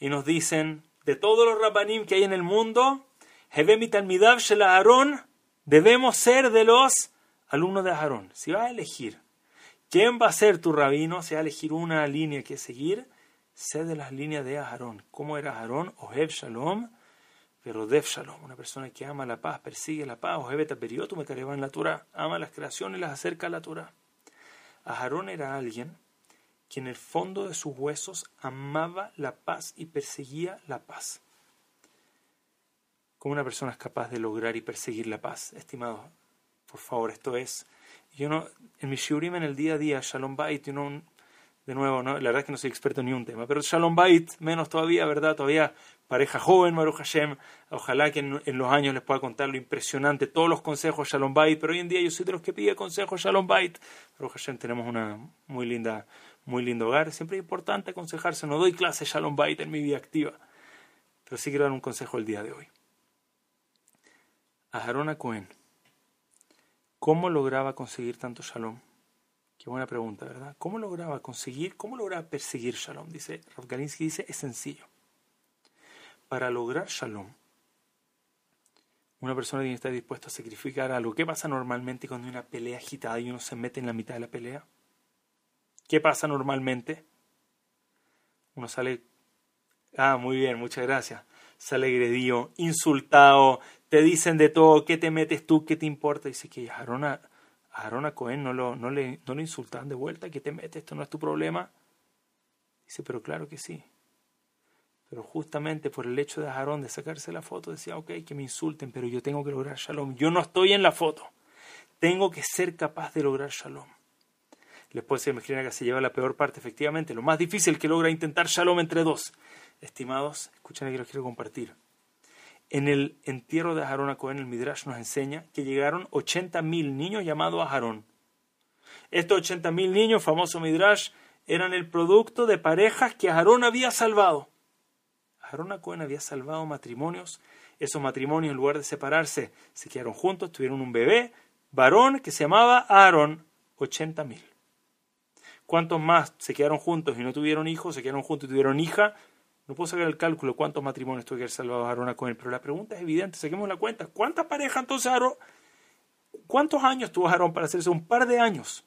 y nos dicen de todos los rabanim que hay en el mundo, Aarón, debemos ser de los alumnos de Aarón. Si vas a elegir quién va a ser tu rabino, si vas a elegir una línea que seguir, sé de las líneas de Aarón. ¿Cómo era Aarón? Ohev Shalom, pero Dev Shalom, una persona que ama la paz, persigue la paz. Ohev periodo me en la Torah, ama las creaciones y las acerca a la Torah. Aarón era alguien que en el fondo de sus huesos amaba la paz y perseguía la paz. ¿Cómo una persona es capaz de lograr y perseguir la paz? Estimado, por favor, esto es... Yo no, en mi shiurim en el día a día, Shalom Bait, yo de nuevo, ¿no? la verdad es que no soy experto en ni un tema, pero Shalom Bait, menos todavía, ¿verdad? Todavía pareja joven, Maru Hashem, ojalá que en, los años les pueda contar lo impresionante, todos los consejos Shalom Bait, pero hoy en día yo soy de los que pide consejos Shalom Bait. Maru Hashem, tenemos una muy linda muy lindo hogar. Siempre es importante aconsejarse. No doy clase Shalom Bait en mi vida activa, pero sí quiero dar un consejo el día de hoy. A Harona Cohen, ¿cómo lograba conseguir tanto Shalom? Qué buena pregunta, ¿verdad? ¿Cómo lograba conseguir, cómo lograba perseguir Shalom? Dice, Galinsky dice, es sencillo. Para lograr Shalom, una persona tiene que estar dispuesta a sacrificar algo. ¿Qué pasa normalmente cuando hay una pelea agitada y uno se mete en la mitad de la pelea? ¿Qué pasa normalmente? Uno sale, ah, muy bien, muchas gracias. Sale agredido, insultado, te dicen de todo, ¿qué te metes tú? ¿Qué te importa? Dice que a Aaron a Cohen no lo, no, le, no le insultan de vuelta, ¿qué te metes? Esto no es tu problema. Dice, pero claro que sí. Pero justamente por el hecho de Aarón de sacarse la foto, decía, ok, que me insulten, pero yo tengo que lograr shalom. Yo no estoy en la foto. Tengo que ser capaz de lograr shalom. Después se imagina que se lleva la peor parte, efectivamente. Lo más difícil que logra intentar Shalom entre dos. Estimados, escuchen que los quiero compartir. En el entierro de Aarón a Cohen, el Midrash nos enseña que llegaron 80.000 niños llamados a Aarón. Estos 80.000 niños, famoso Midrash, eran el producto de parejas que Aarón había salvado. Aarón a Cohen había salvado matrimonios. Esos matrimonios, en lugar de separarse, se quedaron juntos, tuvieron un bebé, varón, que se llamaba Aarón. 80.000. ¿Cuántos más se quedaron juntos y no tuvieron hijos, se quedaron juntos y tuvieron hija? No puedo sacar el cálculo cuántos matrimonios tuvo que haber salvado Aarón él, pero la pregunta es evidente, saquemos la cuenta. ¿Cuántas parejas entonces Aarón? ¿Cuántos años tuvo Aarón para hacerse? Un par de años.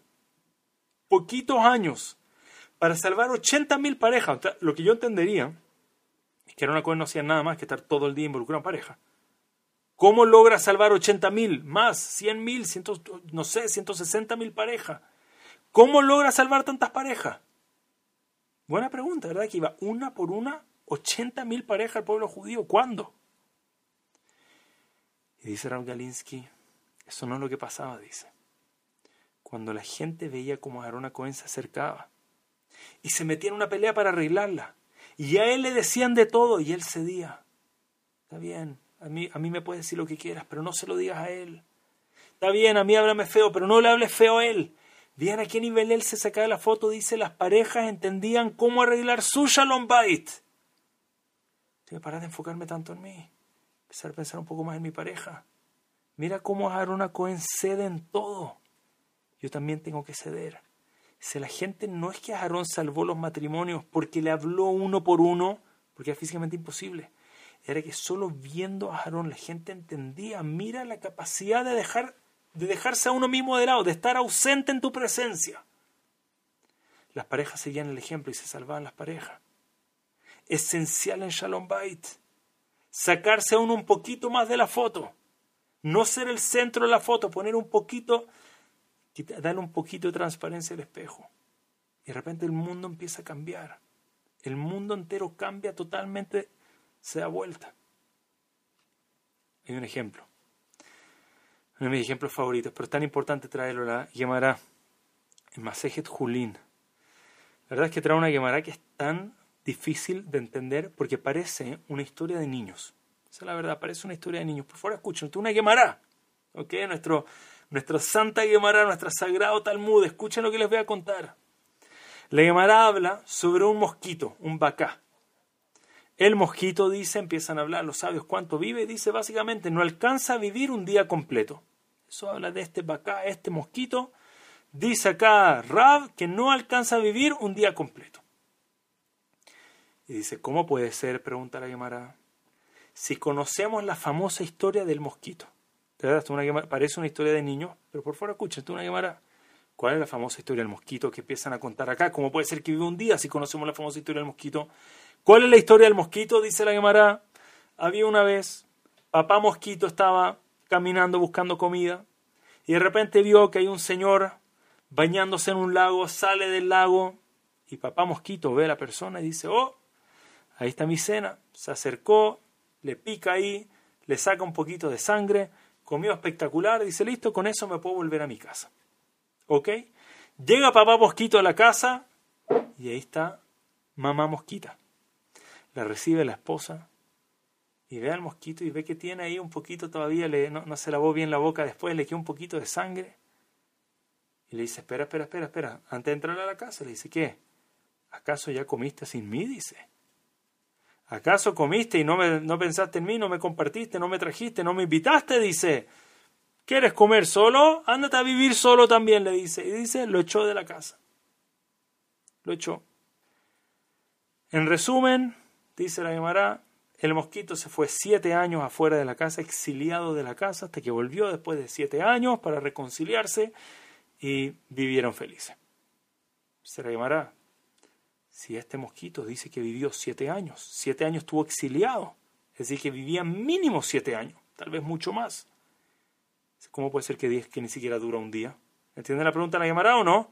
Poquitos años. Para salvar 80 mil parejas. lo que yo entendería es que Aarón Cohen no hacía nada más que estar todo el día involucrado en pareja. ¿Cómo logra salvar 80 mil? Más, 100 mil, no sé, 160 mil parejas. ¿Cómo logra salvar tantas parejas? Buena pregunta, ¿verdad? Que iba una por una, 80 mil parejas al pueblo judío. ¿Cuándo? Y dice Raúl Galinsky, eso no es lo que pasaba, dice. Cuando la gente veía cómo Aarón Cohen se acercaba y se metía en una pelea para arreglarla. Y a él le decían de todo y él cedía. Está bien, a mí, a mí me puedes decir lo que quieras, pero no se lo digas a él. Está bien, a mí háblame feo, pero no le hables feo a él. Vean a qué nivel él se sacaba la foto, dice, las parejas entendían cómo arreglar su shalom bait. Tengo que parar de enfocarme tanto en mí, empezar a pensar un poco más en mi pareja. Mira cómo Aaron Cohen cede en todo. Yo también tengo que ceder. Si la gente no es que Aarón salvó los matrimonios porque le habló uno por uno, porque era físicamente imposible. Era que solo viendo a Aarón la gente entendía, mira la capacidad de dejar de dejarse a uno mismo de lado, de estar ausente en tu presencia. Las parejas seguían el ejemplo y se salvaban las parejas. esencial en Shalom Bait. Sacarse a uno un poquito más de la foto. No ser el centro de la foto, poner un poquito, darle un poquito de transparencia al espejo. Y de repente el mundo empieza a cambiar. El mundo entero cambia totalmente, se da vuelta. Hay un ejemplo. Uno de mis ejemplos favoritos, pero es tan importante traerlo, la Gemara, el Masejet Julín. La verdad es que trae una Gemara que es tan difícil de entender porque parece una historia de niños. Esa es la verdad, parece una historia de niños. Por favor, escuchen, una Gemara. ¿Ok? Nuestro, nuestro Santa Gemara, nuestro Sagrado Talmud. Escuchen lo que les voy a contar. La Gemara habla sobre un mosquito, un bacá. El mosquito dice, empiezan a hablar los sabios cuánto vive, dice básicamente no alcanza a vivir un día completo. Eso habla de este bacá, este mosquito. Dice acá Rab que no alcanza a vivir un día completo. Y dice, ¿cómo puede ser? Pregunta la Gemara. Si conocemos la famosa historia del mosquito. Parece una historia de niños, pero por favor escúchate una Gemara. ¿Cuál es la famosa historia del mosquito que empiezan a contar acá? ¿Cómo puede ser que vive un día si conocemos la famosa historia del mosquito? ¿Cuál es la historia del mosquito? Dice la Gemara. Había una vez, papá mosquito estaba caminando buscando comida y de repente vio que hay un señor bañándose en un lago, sale del lago y papá mosquito ve a la persona y dice, oh, ahí está mi cena. Se acercó, le pica ahí, le saca un poquito de sangre, comió espectacular, dice, listo, con eso me puedo volver a mi casa. ¿Ok? Llega papá mosquito a la casa y ahí está mamá mosquita la recibe la esposa y ve al mosquito y ve que tiene ahí un poquito todavía, le, no, se lavó bien la boca después, le queda un poquito de sangre. Y le dice, espera, espera, espera, espera. Antes de entrar a la casa, le dice, ¿qué? ¿Acaso ya comiste sin mí? Dice. ¿Acaso comiste y no, me, no pensaste en mí, no me compartiste, no me trajiste, no me invitaste? Dice. ¿Quieres comer solo? Ándate a vivir solo también, le dice. Y dice, lo echó de la casa. Lo echó. En resumen, Dice la Gemara, el mosquito se fue siete años afuera de la casa, exiliado de la casa, hasta que volvió después de siete años para reconciliarse y vivieron felices. Dice la Gemara, si este mosquito dice que vivió siete años, siete años estuvo exiliado, es decir, que vivía mínimo siete años, tal vez mucho más. ¿Cómo puede ser que, que ni siquiera dura un día? ¿Entienden la pregunta la Gemara o no?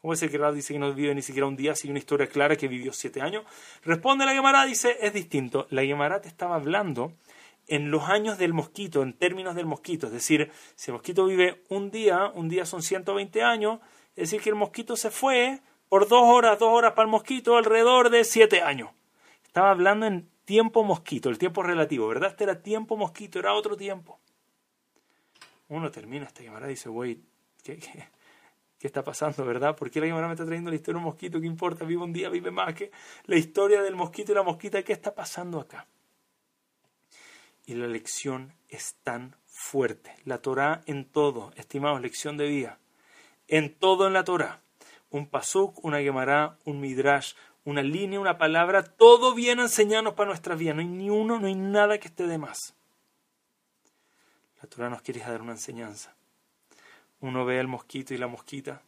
¿Cómo es el que Rab dice que no vive ni siquiera un día, sin una historia clara que vivió siete años? Responde la Gemara, dice, es distinto. La Gemara te estaba hablando en los años del mosquito, en términos del mosquito. Es decir, si el mosquito vive un día, un día son 120 años, es decir, que el mosquito se fue por dos horas, dos horas para el mosquito, alrededor de siete años. Estaba hablando en tiempo mosquito, el tiempo relativo, ¿verdad? Este era tiempo mosquito, era otro tiempo. Uno termina esta Gemara y dice, güey, ¿qué, qué? está pasando, ¿verdad? ¿Por qué la Gemara me está trayendo la historia de un mosquito? ¿Qué importa? Vive un día, vive más que la historia del mosquito y la mosquita. ¿Qué está pasando acá? Y la lección es tan fuerte. La Torah en todo, estimados, lección de vida. En todo en la Torah. Un pasuk, una Gemara, un midrash, una línea, una palabra, todo viene a enseñarnos para nuestra vida. No hay ni uno, no hay nada que esté de más. La Torah nos quiere dar una enseñanza uno ve al mosquito y la mosquita,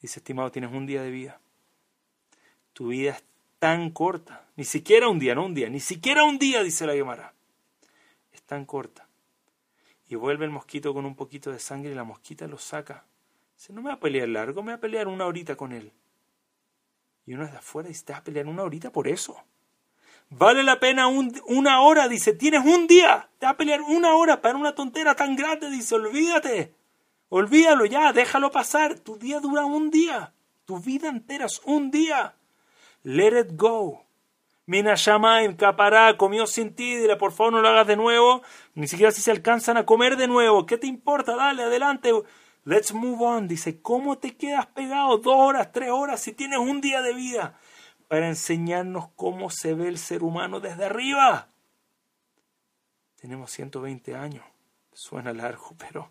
dice, estimado, tienes un día de vida. Tu vida es tan corta, ni siquiera un día, no un día, ni siquiera un día, dice la Gemara. Es tan corta. Y vuelve el mosquito con un poquito de sangre y la mosquita lo saca. Dice, no me va a pelear largo, me va a pelear una horita con él. Y uno es de afuera y dice, ¿te a pelear una horita por eso? Vale la pena una hora, dice, tienes un día, te vas a pelear una hora para una tontera tan grande, dice, olvídate. Olvídalo ya, déjalo pasar. Tu día dura un día. Tu vida entera es un día. Let it go. Mina en capará, comió sin ti, dile por favor no lo hagas de nuevo. Ni siquiera si se alcanzan a comer de nuevo. ¿Qué te importa? Dale, adelante. Let's move on. Dice, ¿cómo te quedas pegado dos horas, tres horas si tienes un día de vida? Para enseñarnos cómo se ve el ser humano desde arriba. Tenemos 120 años. Suena largo, pero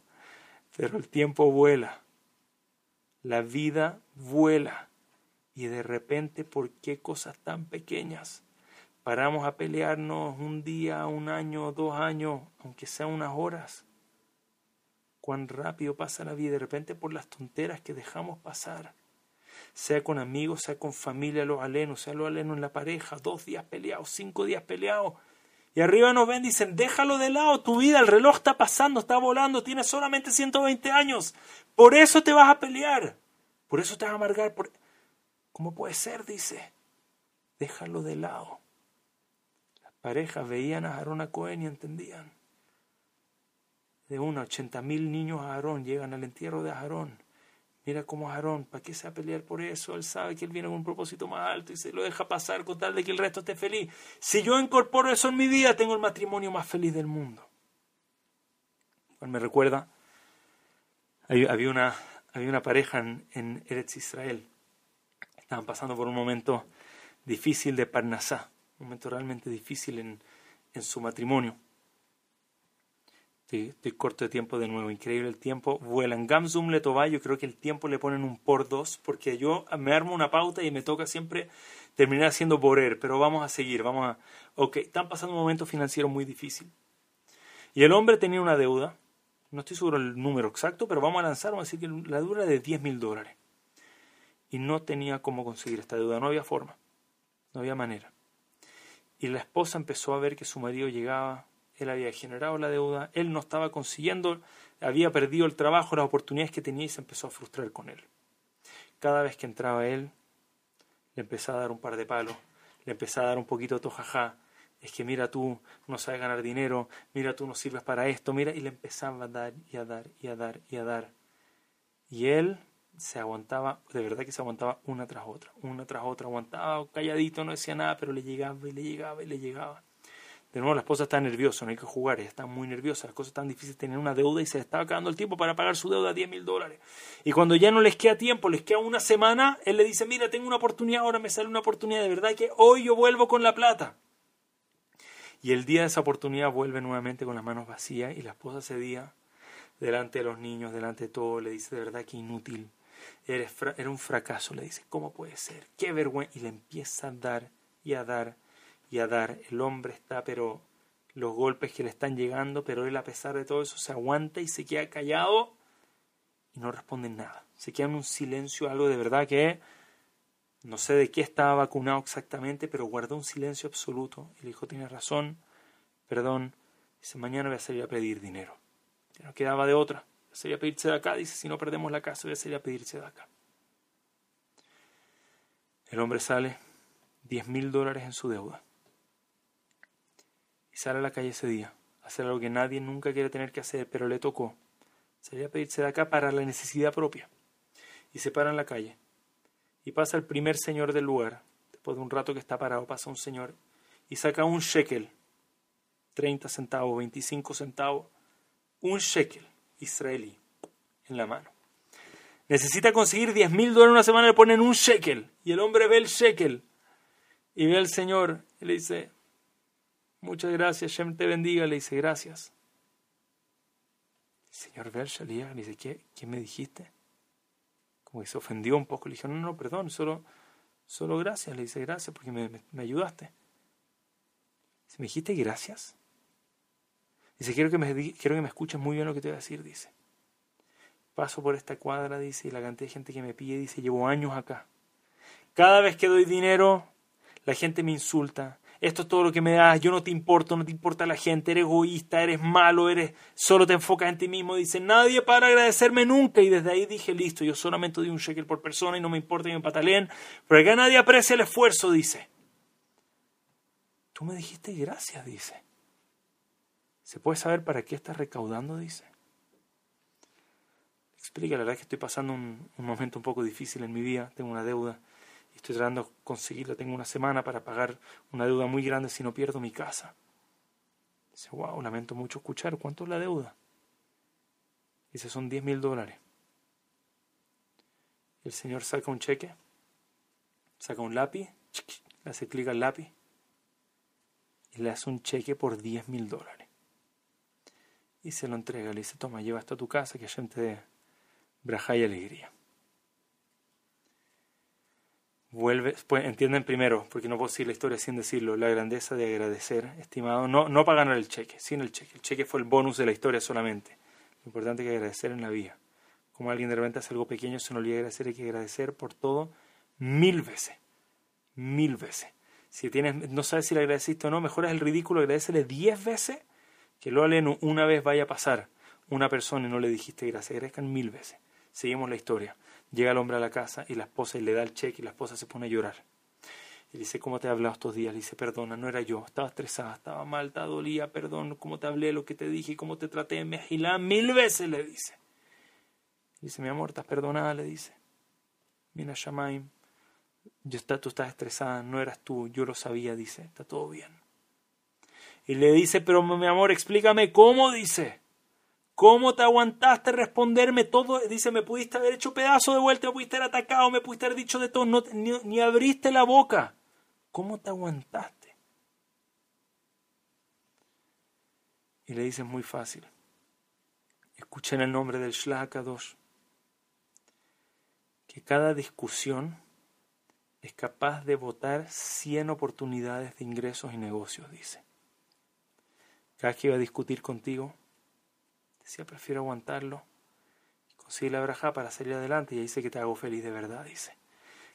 pero el tiempo vuela, la vida vuela. Y de repente, ¿por qué cosas tan pequeñas? Paramos a pelearnos un día, un año, dos años, aunque sea unas horas. Cuán rápido pasa la vida, de repente por las tonteras que dejamos pasar. Sea con amigos, sea con familia, los alenos, sea los alenos en la pareja, dos días peleados, cinco días peleados. Y arriba nos ven, dicen, déjalo de lado, tu vida, el reloj está pasando, está volando, tienes solamente 120 años. Por eso te vas a pelear, por eso te vas a amargar. Por... ¿Cómo puede ser? Dice, déjalo de lado. Las parejas veían a Aarón a Cohen y entendían. De una, ochenta mil niños a Aarón llegan al entierro de Aarón Mira cómo Aarón, ¿para qué se va a pelear por eso? Él sabe que él viene con un propósito más alto y se lo deja pasar con tal de que el resto esté feliz. Si yo incorporo eso en mi vida, tengo el matrimonio más feliz del mundo. Me recuerda, había una, había una pareja en, Eretz Israel. Estaban pasando por un momento difícil de Parnasá, un momento realmente difícil en, en su matrimonio. Estoy, corto de tiempo de nuevo, increíble el tiempo. Vuelan. Gamsum le yo creo que el tiempo le ponen un por dos, porque yo me armo una pauta y me toca siempre terminar haciendo borer, pero vamos a seguir, vamos a... Ok, están pasando un momento financiero muy difícil. Y el hombre tenía una deuda, no estoy seguro el número exacto, pero vamos a lanzar, vamos a decir que la deuda de 10 mil dólares. Y no tenía cómo conseguir esta deuda, no había forma, no había manera. Y la esposa empezó a ver que su marido llegaba él había generado la deuda, él no estaba consiguiendo, había perdido el trabajo, las oportunidades que tenía y se empezó a frustrar con él. Cada vez que entraba él, le empezaba a dar un par de palos, le empezaba a dar un poquito de tojajá, es que mira tú no sabes ganar dinero, mira tú no sirves para esto, mira, y le empezaba a dar y a dar y a dar y a dar. Y él se aguantaba, de verdad que se aguantaba una tras otra, una tras otra, aguantaba calladito, no decía nada, pero le llegaba y le llegaba y le llegaba. De nuevo, la esposa está nerviosa, no hay que jugar, está muy nerviosa, las cosas están difíciles, tener una deuda y se le estaba acabando el tiempo para pagar su deuda de 10 mil dólares. Y cuando ya no les queda tiempo, les queda una semana, él le dice, mira, tengo una oportunidad, ahora me sale una oportunidad, de verdad que hoy yo vuelvo con la plata. Y el día de esa oportunidad vuelve nuevamente con las manos vacías y la esposa ese día, delante de los niños, delante de todo, le dice, de verdad que inútil, eres era un fracaso, le dice, ¿cómo puede ser? Qué vergüenza. Y le empieza a dar y a dar y a dar. El hombre está, pero los golpes que le están llegando, pero él a pesar de todo eso se aguanta y se queda callado y no responde nada. Se queda en un silencio, algo de verdad que no sé de qué estaba vacunado exactamente, pero guardó un silencio absoluto. Y le dijo, tiene razón, perdón. Dice, mañana voy a salir a pedir dinero. Ya no quedaba de otra. Voy a salir a pedirse de acá. Dice, si no perdemos la casa, voy a salir a pedirse de acá. El hombre sale, diez mil dólares en su deuda sale a la calle ese día, hacer algo que nadie nunca quiere tener que hacer, pero le tocó. Sería pedirse de acá para la necesidad propia. Y se para en la calle. Y pasa el primer señor del lugar. Después de un rato que está parado, pasa un señor y saca un shekel, 30 centavos, 25 centavos, un shekel israelí en la mano. Necesita conseguir 10 mil dólares una semana, le ponen un shekel. Y el hombre ve el shekel y ve al señor y le dice, Muchas gracias, Shem te bendiga, le dice gracias. Señor Bershalia le dice, ¿qué, ¿qué me dijiste? Como que se ofendió un poco, le dijo, no, no, perdón, solo, solo gracias, le dice gracias porque me, me, ayudaste. Dice, ¿me dijiste gracias? Dice, quiero que, me, quiero que me escuches muy bien lo que te voy a decir, dice. Paso por esta cuadra, dice, y la cantidad de gente que me pide, dice, llevo años acá. Cada vez que doy dinero, la gente me insulta, esto es todo lo que me das, yo no te importo, no te importa la gente, eres egoísta, eres malo, eres solo te enfocas en ti mismo. Dice, nadie para agradecerme nunca. Y desde ahí dije, listo, yo solamente doy un shekel por persona y no me importa que me pataleen, pero acá nadie aprecia el esfuerzo, dice. Tú me dijiste gracias, dice. ¿Se puede saber para qué estás recaudando? Dice. Explica, la verdad es que estoy pasando un, un momento un poco difícil en mi vida, tengo una deuda estoy tratando de conseguirla, tengo una semana para pagar una deuda muy grande si no pierdo mi casa. Dice, wow, lamento mucho escuchar, ¿cuánto es la deuda? Dice, son 10 mil dólares. El señor saca un cheque, saca un lápiz, le hace clic al lápiz y le hace un cheque por 10 mil dólares. Y se lo entrega, le dice, toma, lleva hasta tu casa que gente te dé braja y alegría vuelve, pues entienden primero, porque no puedo decir la historia sin decirlo, la grandeza de agradecer, estimado, no, no para ganar el cheque, sin el cheque. El cheque fue el bonus de la historia solamente. Lo importante es que agradecer en la vida. Como alguien de repente hace algo pequeño, se nos olvida agradecer, hay que agradecer por todo mil veces. Mil veces. Si tienes, no sabes si le agradeciste o no, mejor es el ridículo, agradecele diez veces que lo aleno una vez vaya a pasar una persona y no le dijiste gracias. Agradezcan mil veces. Seguimos la historia. Llega el hombre a la casa y la esposa y le da el cheque y la esposa se pone a llorar. Y dice, ¿cómo te he hablado estos días? Le dice, perdona, no era yo, estaba estresada, estaba mal, estaba dolía, perdón, ¿cómo te hablé, lo que te dije, cómo te traté? Me agilá mil veces, le dice. Dice, mi amor, estás perdonada, le dice. Mira, Shamaim, yo está, tú estás estresada, no eras tú, yo lo sabía, dice, está todo bien. Y le dice, pero mi amor, explícame cómo, dice. ¿Cómo te aguantaste responderme todo? Dice, me pudiste haber hecho pedazo de vuelta, me pudiste haber atacado, me pudiste haber dicho de todo, no, ni, abriste la boca. ¿Cómo te aguantaste? Y le dice, muy fácil. Escuchen el nombre del Shlakadosh. Que cada discusión es capaz de votar 100 oportunidades de ingresos y negocios, dice. Cada que iba a discutir contigo, Decía, prefiero aguantarlo y conseguir la braja para salir adelante. Y ahí dice que te hago feliz de verdad, dice.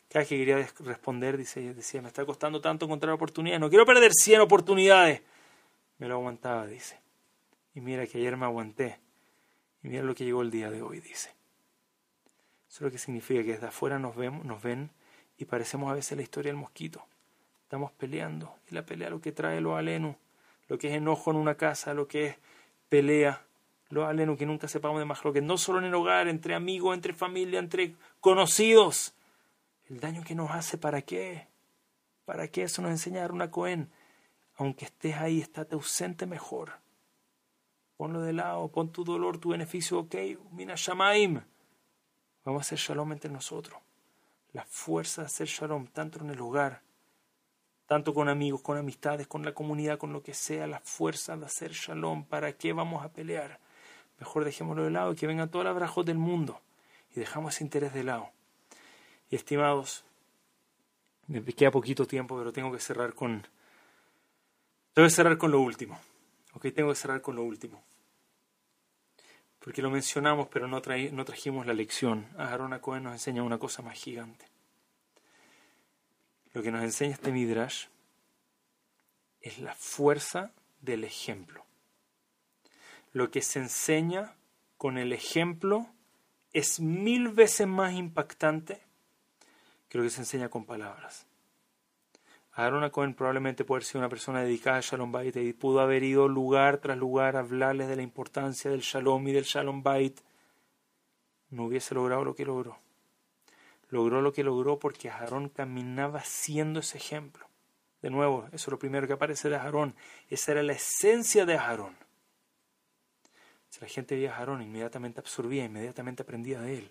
Cada vez que quería responder, dice, decía, me está costando tanto encontrar oportunidades. No quiero perder 100 oportunidades. Me lo aguantaba, dice. Y mira que ayer me aguanté. Y mira lo que llegó el día de hoy, dice. Eso es lo que significa que desde afuera nos, vemos, nos ven y parecemos a veces la historia del mosquito. Estamos peleando. Y la pelea lo que trae lo aleno, lo que es enojo en una casa, lo que es pelea, lo aleno que nunca sepamos de más lo que no solo en el hogar, entre amigos, entre familia, entre conocidos. El daño que nos hace, ¿para qué? ¿Para qué eso nos enseña una Cohen? Aunque estés ahí, estate ausente mejor. Ponlo de lado, pon tu dolor, tu beneficio, ok, mina shamaim. Vamos a hacer shalom entre nosotros. La fuerza de hacer shalom, tanto en el hogar, tanto con amigos, con amistades, con la comunidad, con lo que sea, la fuerza de hacer shalom. ¿Para qué vamos a pelear? Mejor dejémoslo de lado y que vengan todas las brajos del mundo y dejamos ese interés de lado. Y estimados, me queda poquito tiempo, pero tengo que cerrar con tengo que cerrar con lo último. Ok, tengo que cerrar con lo último. Porque lo mencionamos, pero no, no trajimos la lección. Aarón Cohen nos enseña una cosa más gigante. Lo que nos enseña este Midrash es la fuerza del ejemplo lo que se enseña con el ejemplo es mil veces más impactante que lo que se enseña con palabras. Aaron Cohen probablemente puede ser una persona dedicada a Shalom Bait y pudo haber ido lugar tras lugar a hablarles de la importancia del Shalom y del Shalom Bait. No hubiese logrado lo que logró. Logró lo que logró porque Aarón caminaba siendo ese ejemplo. De nuevo, eso es lo primero que aparece de Aarón. Esa era la esencia de Aarón. La gente veía a inmediatamente absorbía, inmediatamente aprendía de él.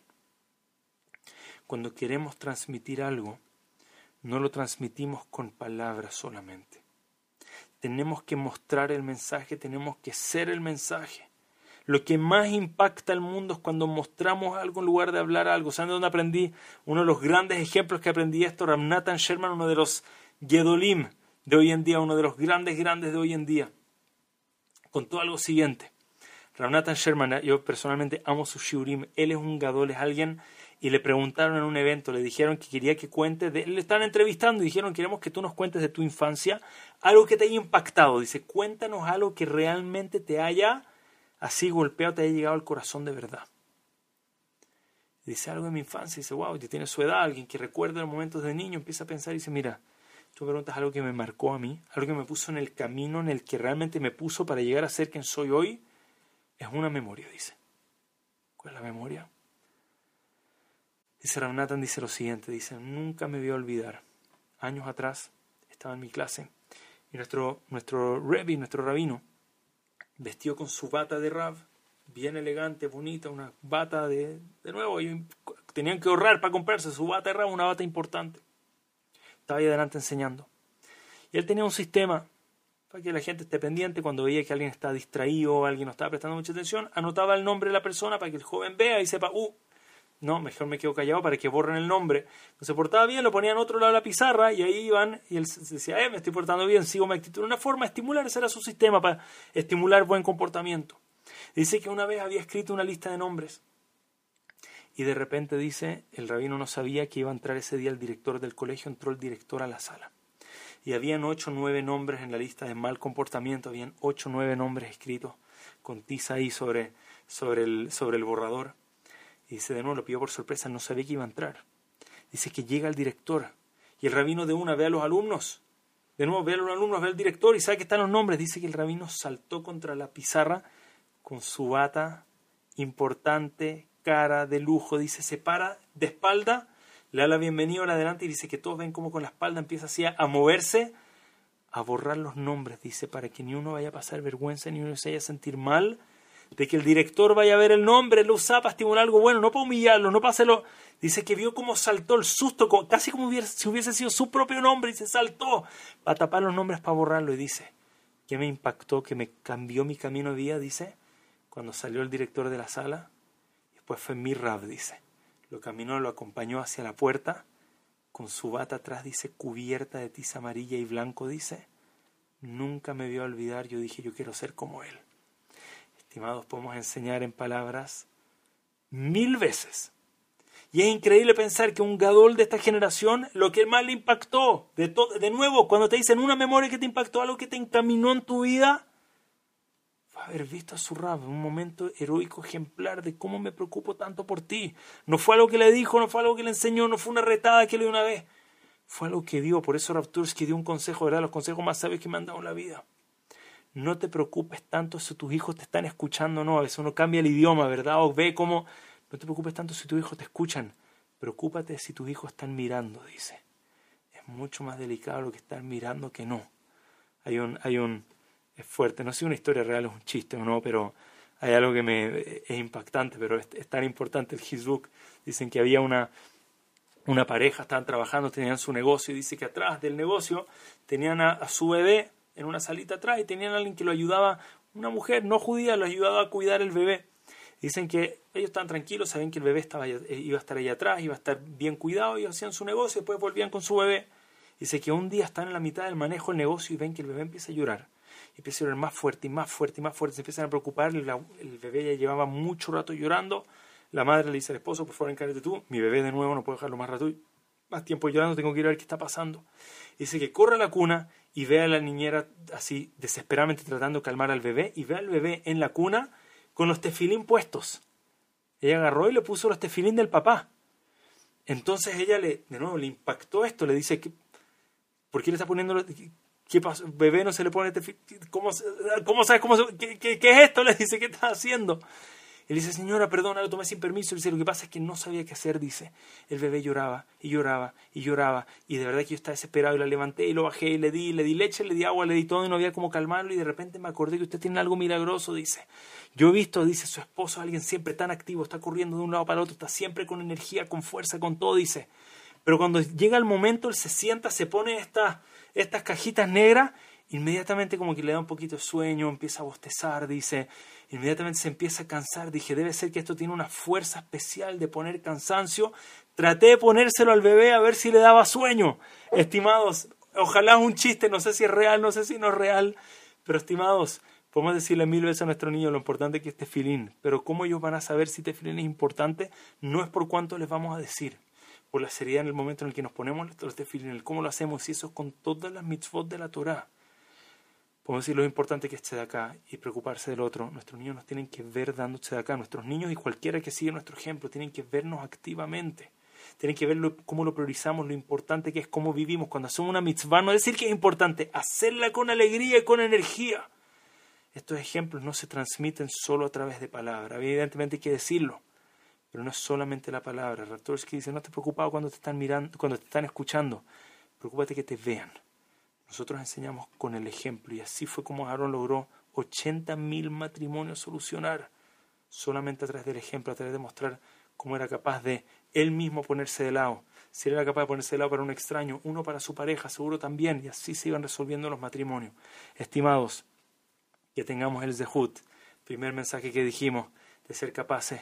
Cuando queremos transmitir algo, no lo transmitimos con palabras solamente. Tenemos que mostrar el mensaje, tenemos que ser el mensaje. Lo que más impacta al mundo es cuando mostramos algo en lugar de hablar algo. ¿Saben dónde aprendí? Uno de los grandes ejemplos que aprendí esto, Ramnathan Sherman, uno de los Gedolim de hoy en día, uno de los grandes, grandes de hoy en día. Contó algo siguiente. Raunatan Sherman, yo personalmente amo su shiurim, él es un gadol, es alguien, y le preguntaron en un evento, le dijeron que quería que cuente, de, le estaban entrevistando y dijeron, queremos que tú nos cuentes de tu infancia, algo que te haya impactado, dice, cuéntanos algo que realmente te haya así golpeado, te haya llegado al corazón de verdad. Dice algo de mi infancia, dice, wow, ya tiene su edad, alguien que recuerda los momentos de niño, empieza a pensar y dice, mira, tú me preguntas algo que me marcó a mí, algo que me puso en el camino en el que realmente me puso para llegar a ser quien soy hoy, es una memoria, dice. ¿Cuál es la memoria? Dice Ramnatan, dice lo siguiente, dice, nunca me voy a olvidar. Años atrás estaba en mi clase y nuestro, nuestro Rebbe, nuestro rabino, vestió con su bata de Rab, bien elegante, bonita, una bata de, de nuevo, tenían que ahorrar para comprarse su bata de Rab, una bata importante. Estaba ahí adelante enseñando. Y él tenía un sistema para que la gente esté pendiente cuando veía que alguien está distraído, alguien no estaba prestando mucha atención, anotaba el nombre de la persona para que el joven vea y sepa, uh, no, mejor me quedo callado para que borren el nombre. No se portaba bien, lo ponían otro lado de la pizarra y ahí iban y él decía, eh, me estoy portando bien, sigo mi actitud. Una forma de estimular, ese era su sistema para estimular buen comportamiento. Dice que una vez había escrito una lista de nombres Y de repente dice, el rabino no sabía que iba a entrar ese día el director del colegio, entró el director a la sala. Y habían ocho o nueve nombres en la lista de mal comportamiento, habían ocho o nueve nombres escritos con tiza ahí sobre, sobre, el, sobre el borrador. Y dice, de nuevo, lo pidió por sorpresa, no sabía que iba a entrar. Dice que llega el director y el rabino de una ve a los alumnos. De nuevo ve a los alumnos, ve al director y sabe que están los nombres. Dice que el rabino saltó contra la pizarra con su bata importante, cara de lujo, dice, se para de espalda, le da la bienvenida a adelante y dice que todos ven como con la espalda empieza así a, moverse, a borrar los nombres, dice, para que ni uno vaya a pasar vergüenza, ni uno se vaya a sentir mal, de que el director vaya a ver el nombre, lo usa para estimular algo bueno, no para humillarlo, no para hacerlo. Dice que vio cómo saltó el susto, casi como si hubiese sido su propio nombre, y se saltó para tapar los nombres, para borrarlo. Y dice, que me impactó, que me cambió mi camino de vida, dice, cuando salió el director de la sala, pues fue Mirrab, dice. Lo caminó, lo acompañó hacia la puerta, con su bata atrás, dice, cubierta de tiza amarilla y blanco, dice. Nunca me vio olvidar, yo dije, yo quiero ser como él. Estimados, podemos enseñar en palabras mil veces. Y es increíble pensar que un gadol de esta generación, lo que más le impactó, de, de nuevo, cuando te dicen una memoria que te impactó, algo que te encaminó en tu vida, haber visto a su rab, un momento heroico ejemplar de cómo me preocupo tanto por ti. No fue algo que le dijo, no fue algo que le enseñó, no fue una retada que le dio una vez. Fue algo que dio, por eso Raptursky dio un consejo, ¿verdad? Los consejos más sabios que me han dado en la vida. No te preocupes tanto si tus hijos te están escuchando no. A veces uno cambia el idioma, ¿verdad? O ve cómo... No te preocupes tanto si tus hijos te escuchan. Preocúpate si tus hijos están mirando, dice. Es mucho más delicado lo que están mirando que no. Hay un, hay un, es fuerte. No sé si una historia real es un chiste o no, pero hay algo que me es impactante, pero es, tan importante el Hizbuk. Dicen que había una, una pareja, estaban trabajando, tenían su negocio, y dice que atrás del negocio tenían a, su bebé en una salita atrás y tenían a alguien que lo ayudaba, una mujer no judía, lo ayudaba a cuidar el bebé. Dicen que ellos estaban tranquilos, sabían que el bebé estaba, eh, iba a estar ahí atrás, iba a estar bien cuidado, ellos hacían su negocio, después volvían con su bebé. Dice que un día están en la mitad del manejo del negocio y ven que el bebé empieza a llorar empieza a llorar más fuerte y más fuerte y más fuerte, se empiezan a preocupar, el, bebé ya llevaba mucho rato llorando, la madre le dice al esposo, por favor encárgate tú, mi bebé de nuevo no puedo dejarlo más rato, más tiempo llorando, tengo que ir a ver qué está pasando. Dice que corre a la cuna y ve a la niñera así desesperadamente tratando de calmar al bebé y ve al bebé en la cuna con los tefilín puestos. Ella agarró y le puso los tefilín del papá. Entonces ella le, de nuevo, le impactó esto, le dice que, ¿por qué le está poniendo los, ¿Qué pasó? Bebé no se le pone este ¿Cómo, cómo sabes cómo qué, qué, es esto? Le dice, ¿qué estás haciendo? Él dice, señora, perdona, lo tomé sin permiso. dice, lo que pasa es que no sabía qué hacer, dice. El bebé lloraba y lloraba y lloraba. Y de verdad que yo estaba desesperado y la levanté y lo bajé y le di, le di leche, le di agua, le di todo y no había cómo calmarlo. Y de repente me acordé que usted tiene algo milagroso, dice. Yo he visto, dice, su esposo, alguien siempre tan activo, está corriendo de un lado para el otro, está siempre con energía, con fuerza, con todo, dice. Pero cuando llega el momento, él se sienta, se pone esta estas cajitas negras, inmediatamente como que le da un poquito de sueño, empieza a bostezar, dice, inmediatamente se empieza a cansar, dije, debe ser que esto tiene una fuerza especial de poner cansancio. Traté de ponérselo al bebé a ver si le daba sueño. Estimados, ojalá es un chiste, no sé si es real, no sé si no es real, pero estimados, podemos decirle mil veces a nuestro niño lo importante que es tefilín, pero cómo ellos van a saber si tefilín es importante, no es por cuánto les vamos a decir por la seriedad en el momento en el que nos ponemos los tefilín, el cómo lo hacemos, y eso es con todas las mitzvot de la Torah. Podemos decir lo importante que es acá y preocuparse del otro. Nuestros niños nos tienen que ver de acá. Nuestros niños y cualquiera que siga nuestro ejemplo tienen que vernos activamente. Tienen que ver cómo lo priorizamos, lo importante que es cómo vivimos. Cuando hacemos una mitzvah, no decir que es importante, hacerla con alegría y con energía. Estos ejemplos no se transmiten solo a través de palabras. Evidentemente hay que decirlo pero no es solamente la palabra. que dice, no te preocupes cuando te están mirando, cuando te están escuchando, preocúpate que te vean. Nosotros enseñamos con el ejemplo y así fue como Aarón logró 80.000 matrimonios solucionar solamente a través del ejemplo, a través de mostrar cómo era capaz de él mismo ponerse de lado. Si él era capaz de ponerse de lado para un extraño, uno para su pareja, seguro también, y así se iban resolviendo los matrimonios. Estimados, que tengamos el Zehut, primer mensaje que dijimos, de ser capaces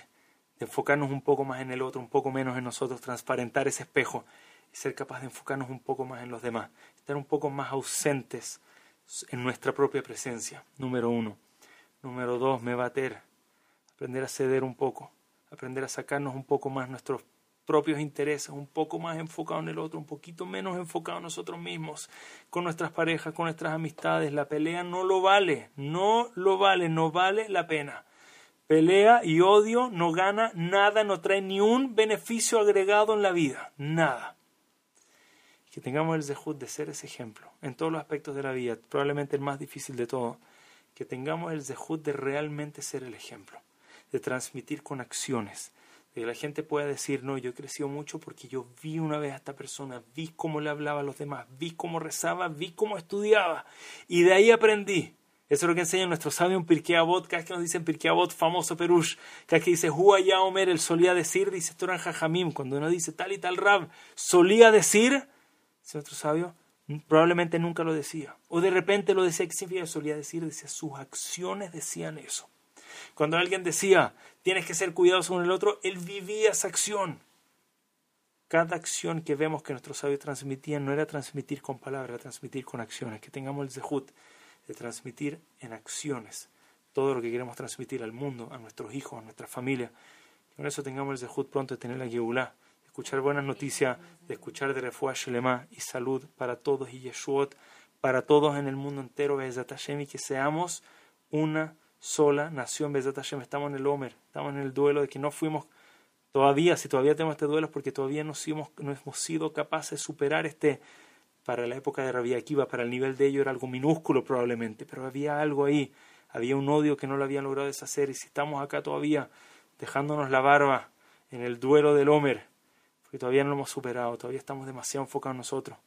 enfocarnos un poco más en el otro, un poco menos en nosotros, transparentar ese espejo y ser capaz de enfocarnos un poco más en los demás, estar un poco más ausentes en nuestra propia presencia, número uno. Número dos, me bater, aprender a ceder un poco, aprender a sacarnos un poco más nuestros propios intereses, un poco más enfocado en el otro, un poquito menos enfocado en nosotros mismos, con nuestras parejas, con nuestras amistades. La pelea no lo vale, no lo vale, no vale la pena. Pelea y odio no gana nada, no trae ni un beneficio agregado en la vida, nada. Que tengamos el zehut de ser ese ejemplo en todos los aspectos de la vida, probablemente el más difícil de todo, que tengamos el zehut de realmente ser el ejemplo, de transmitir con acciones, de que la gente pueda decir, no, yo he crecido mucho porque yo vi una vez a esta persona, vi cómo le hablaba a los demás, vi cómo rezaba, vi cómo estudiaba, y de ahí aprendí. Eso es lo que enseña nuestro sabio en Pirkei cada que nos dicen Pirkei famoso Perush, cada que dice ya Omer, él solía decir, dice Toran Jajamim, cuando uno dice tal y tal Rab, solía decir, dice nuestro sabio, probablemente nunca lo decía, o de repente lo decía, ¿qué significa solía decir? Dice, sus acciones decían eso. Cuando alguien decía, tienes que ser cuidadoso con el otro, él vivía esa acción. Cada acción que vemos que nuestros sabios transmitían no era transmitir con palabras, era transmitir con acciones. Que tengamos el zehut de transmitir en acciones todo lo que queremos transmitir al mundo, a nuestros hijos, a nuestra familia. Que con eso tengamos el zehut pronto de tener la Yehulá, de escuchar buenas noticias, de escuchar de Refuah Shelema y salud para todos y Yeshuot, para todos en el mundo entero, Bezat y que seamos una sola nación, Bezat Hashem, estamos en el Omer, estamos en el duelo de que no fuimos todavía, si todavía tenemos este duelo es porque todavía no hemos sido capaces de superar este, para la época de Rabia Akiva, para el nivel de ello era algo minúsculo probablemente, pero había algo ahí, había un odio que no lo habían logrado deshacer y si estamos acá todavía dejándonos la barba en el duelo del Omer, porque todavía no lo hemos superado, todavía estamos demasiado enfocados en nosotros,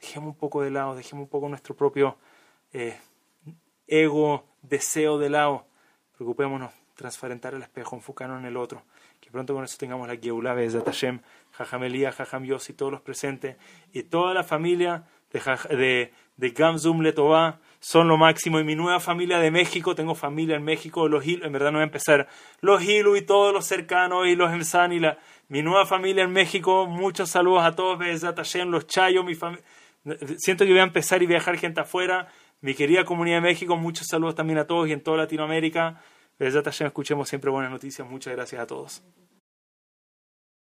dejemos un poco de lado, dejemos un poco nuestro propio... Eh, ego, deseo de lado. Preocupémonos, transparentar el espejo, enfocarnos en el otro. Que pronto con eso tengamos la Geulah de Hashem, Jajam Elías, Jajam todos los presentes y toda la familia de, de, de Gamzum Letová son lo máximo. Y mi nueva familia de México, tengo familia en México, los en verdad no voy a empezar, los Hilu y todos los cercanos y los Emsan y la, mi nueva familia en México, muchos saludos a todos, Hashem, los Chayos, mi familia. Siento que voy a empezar y viajar gente afuera mi querida comunidad de México, muchos saludos también a todos y en toda Latinoamérica. Desde escuchemos siempre buenas noticias. Muchas gracias a todos.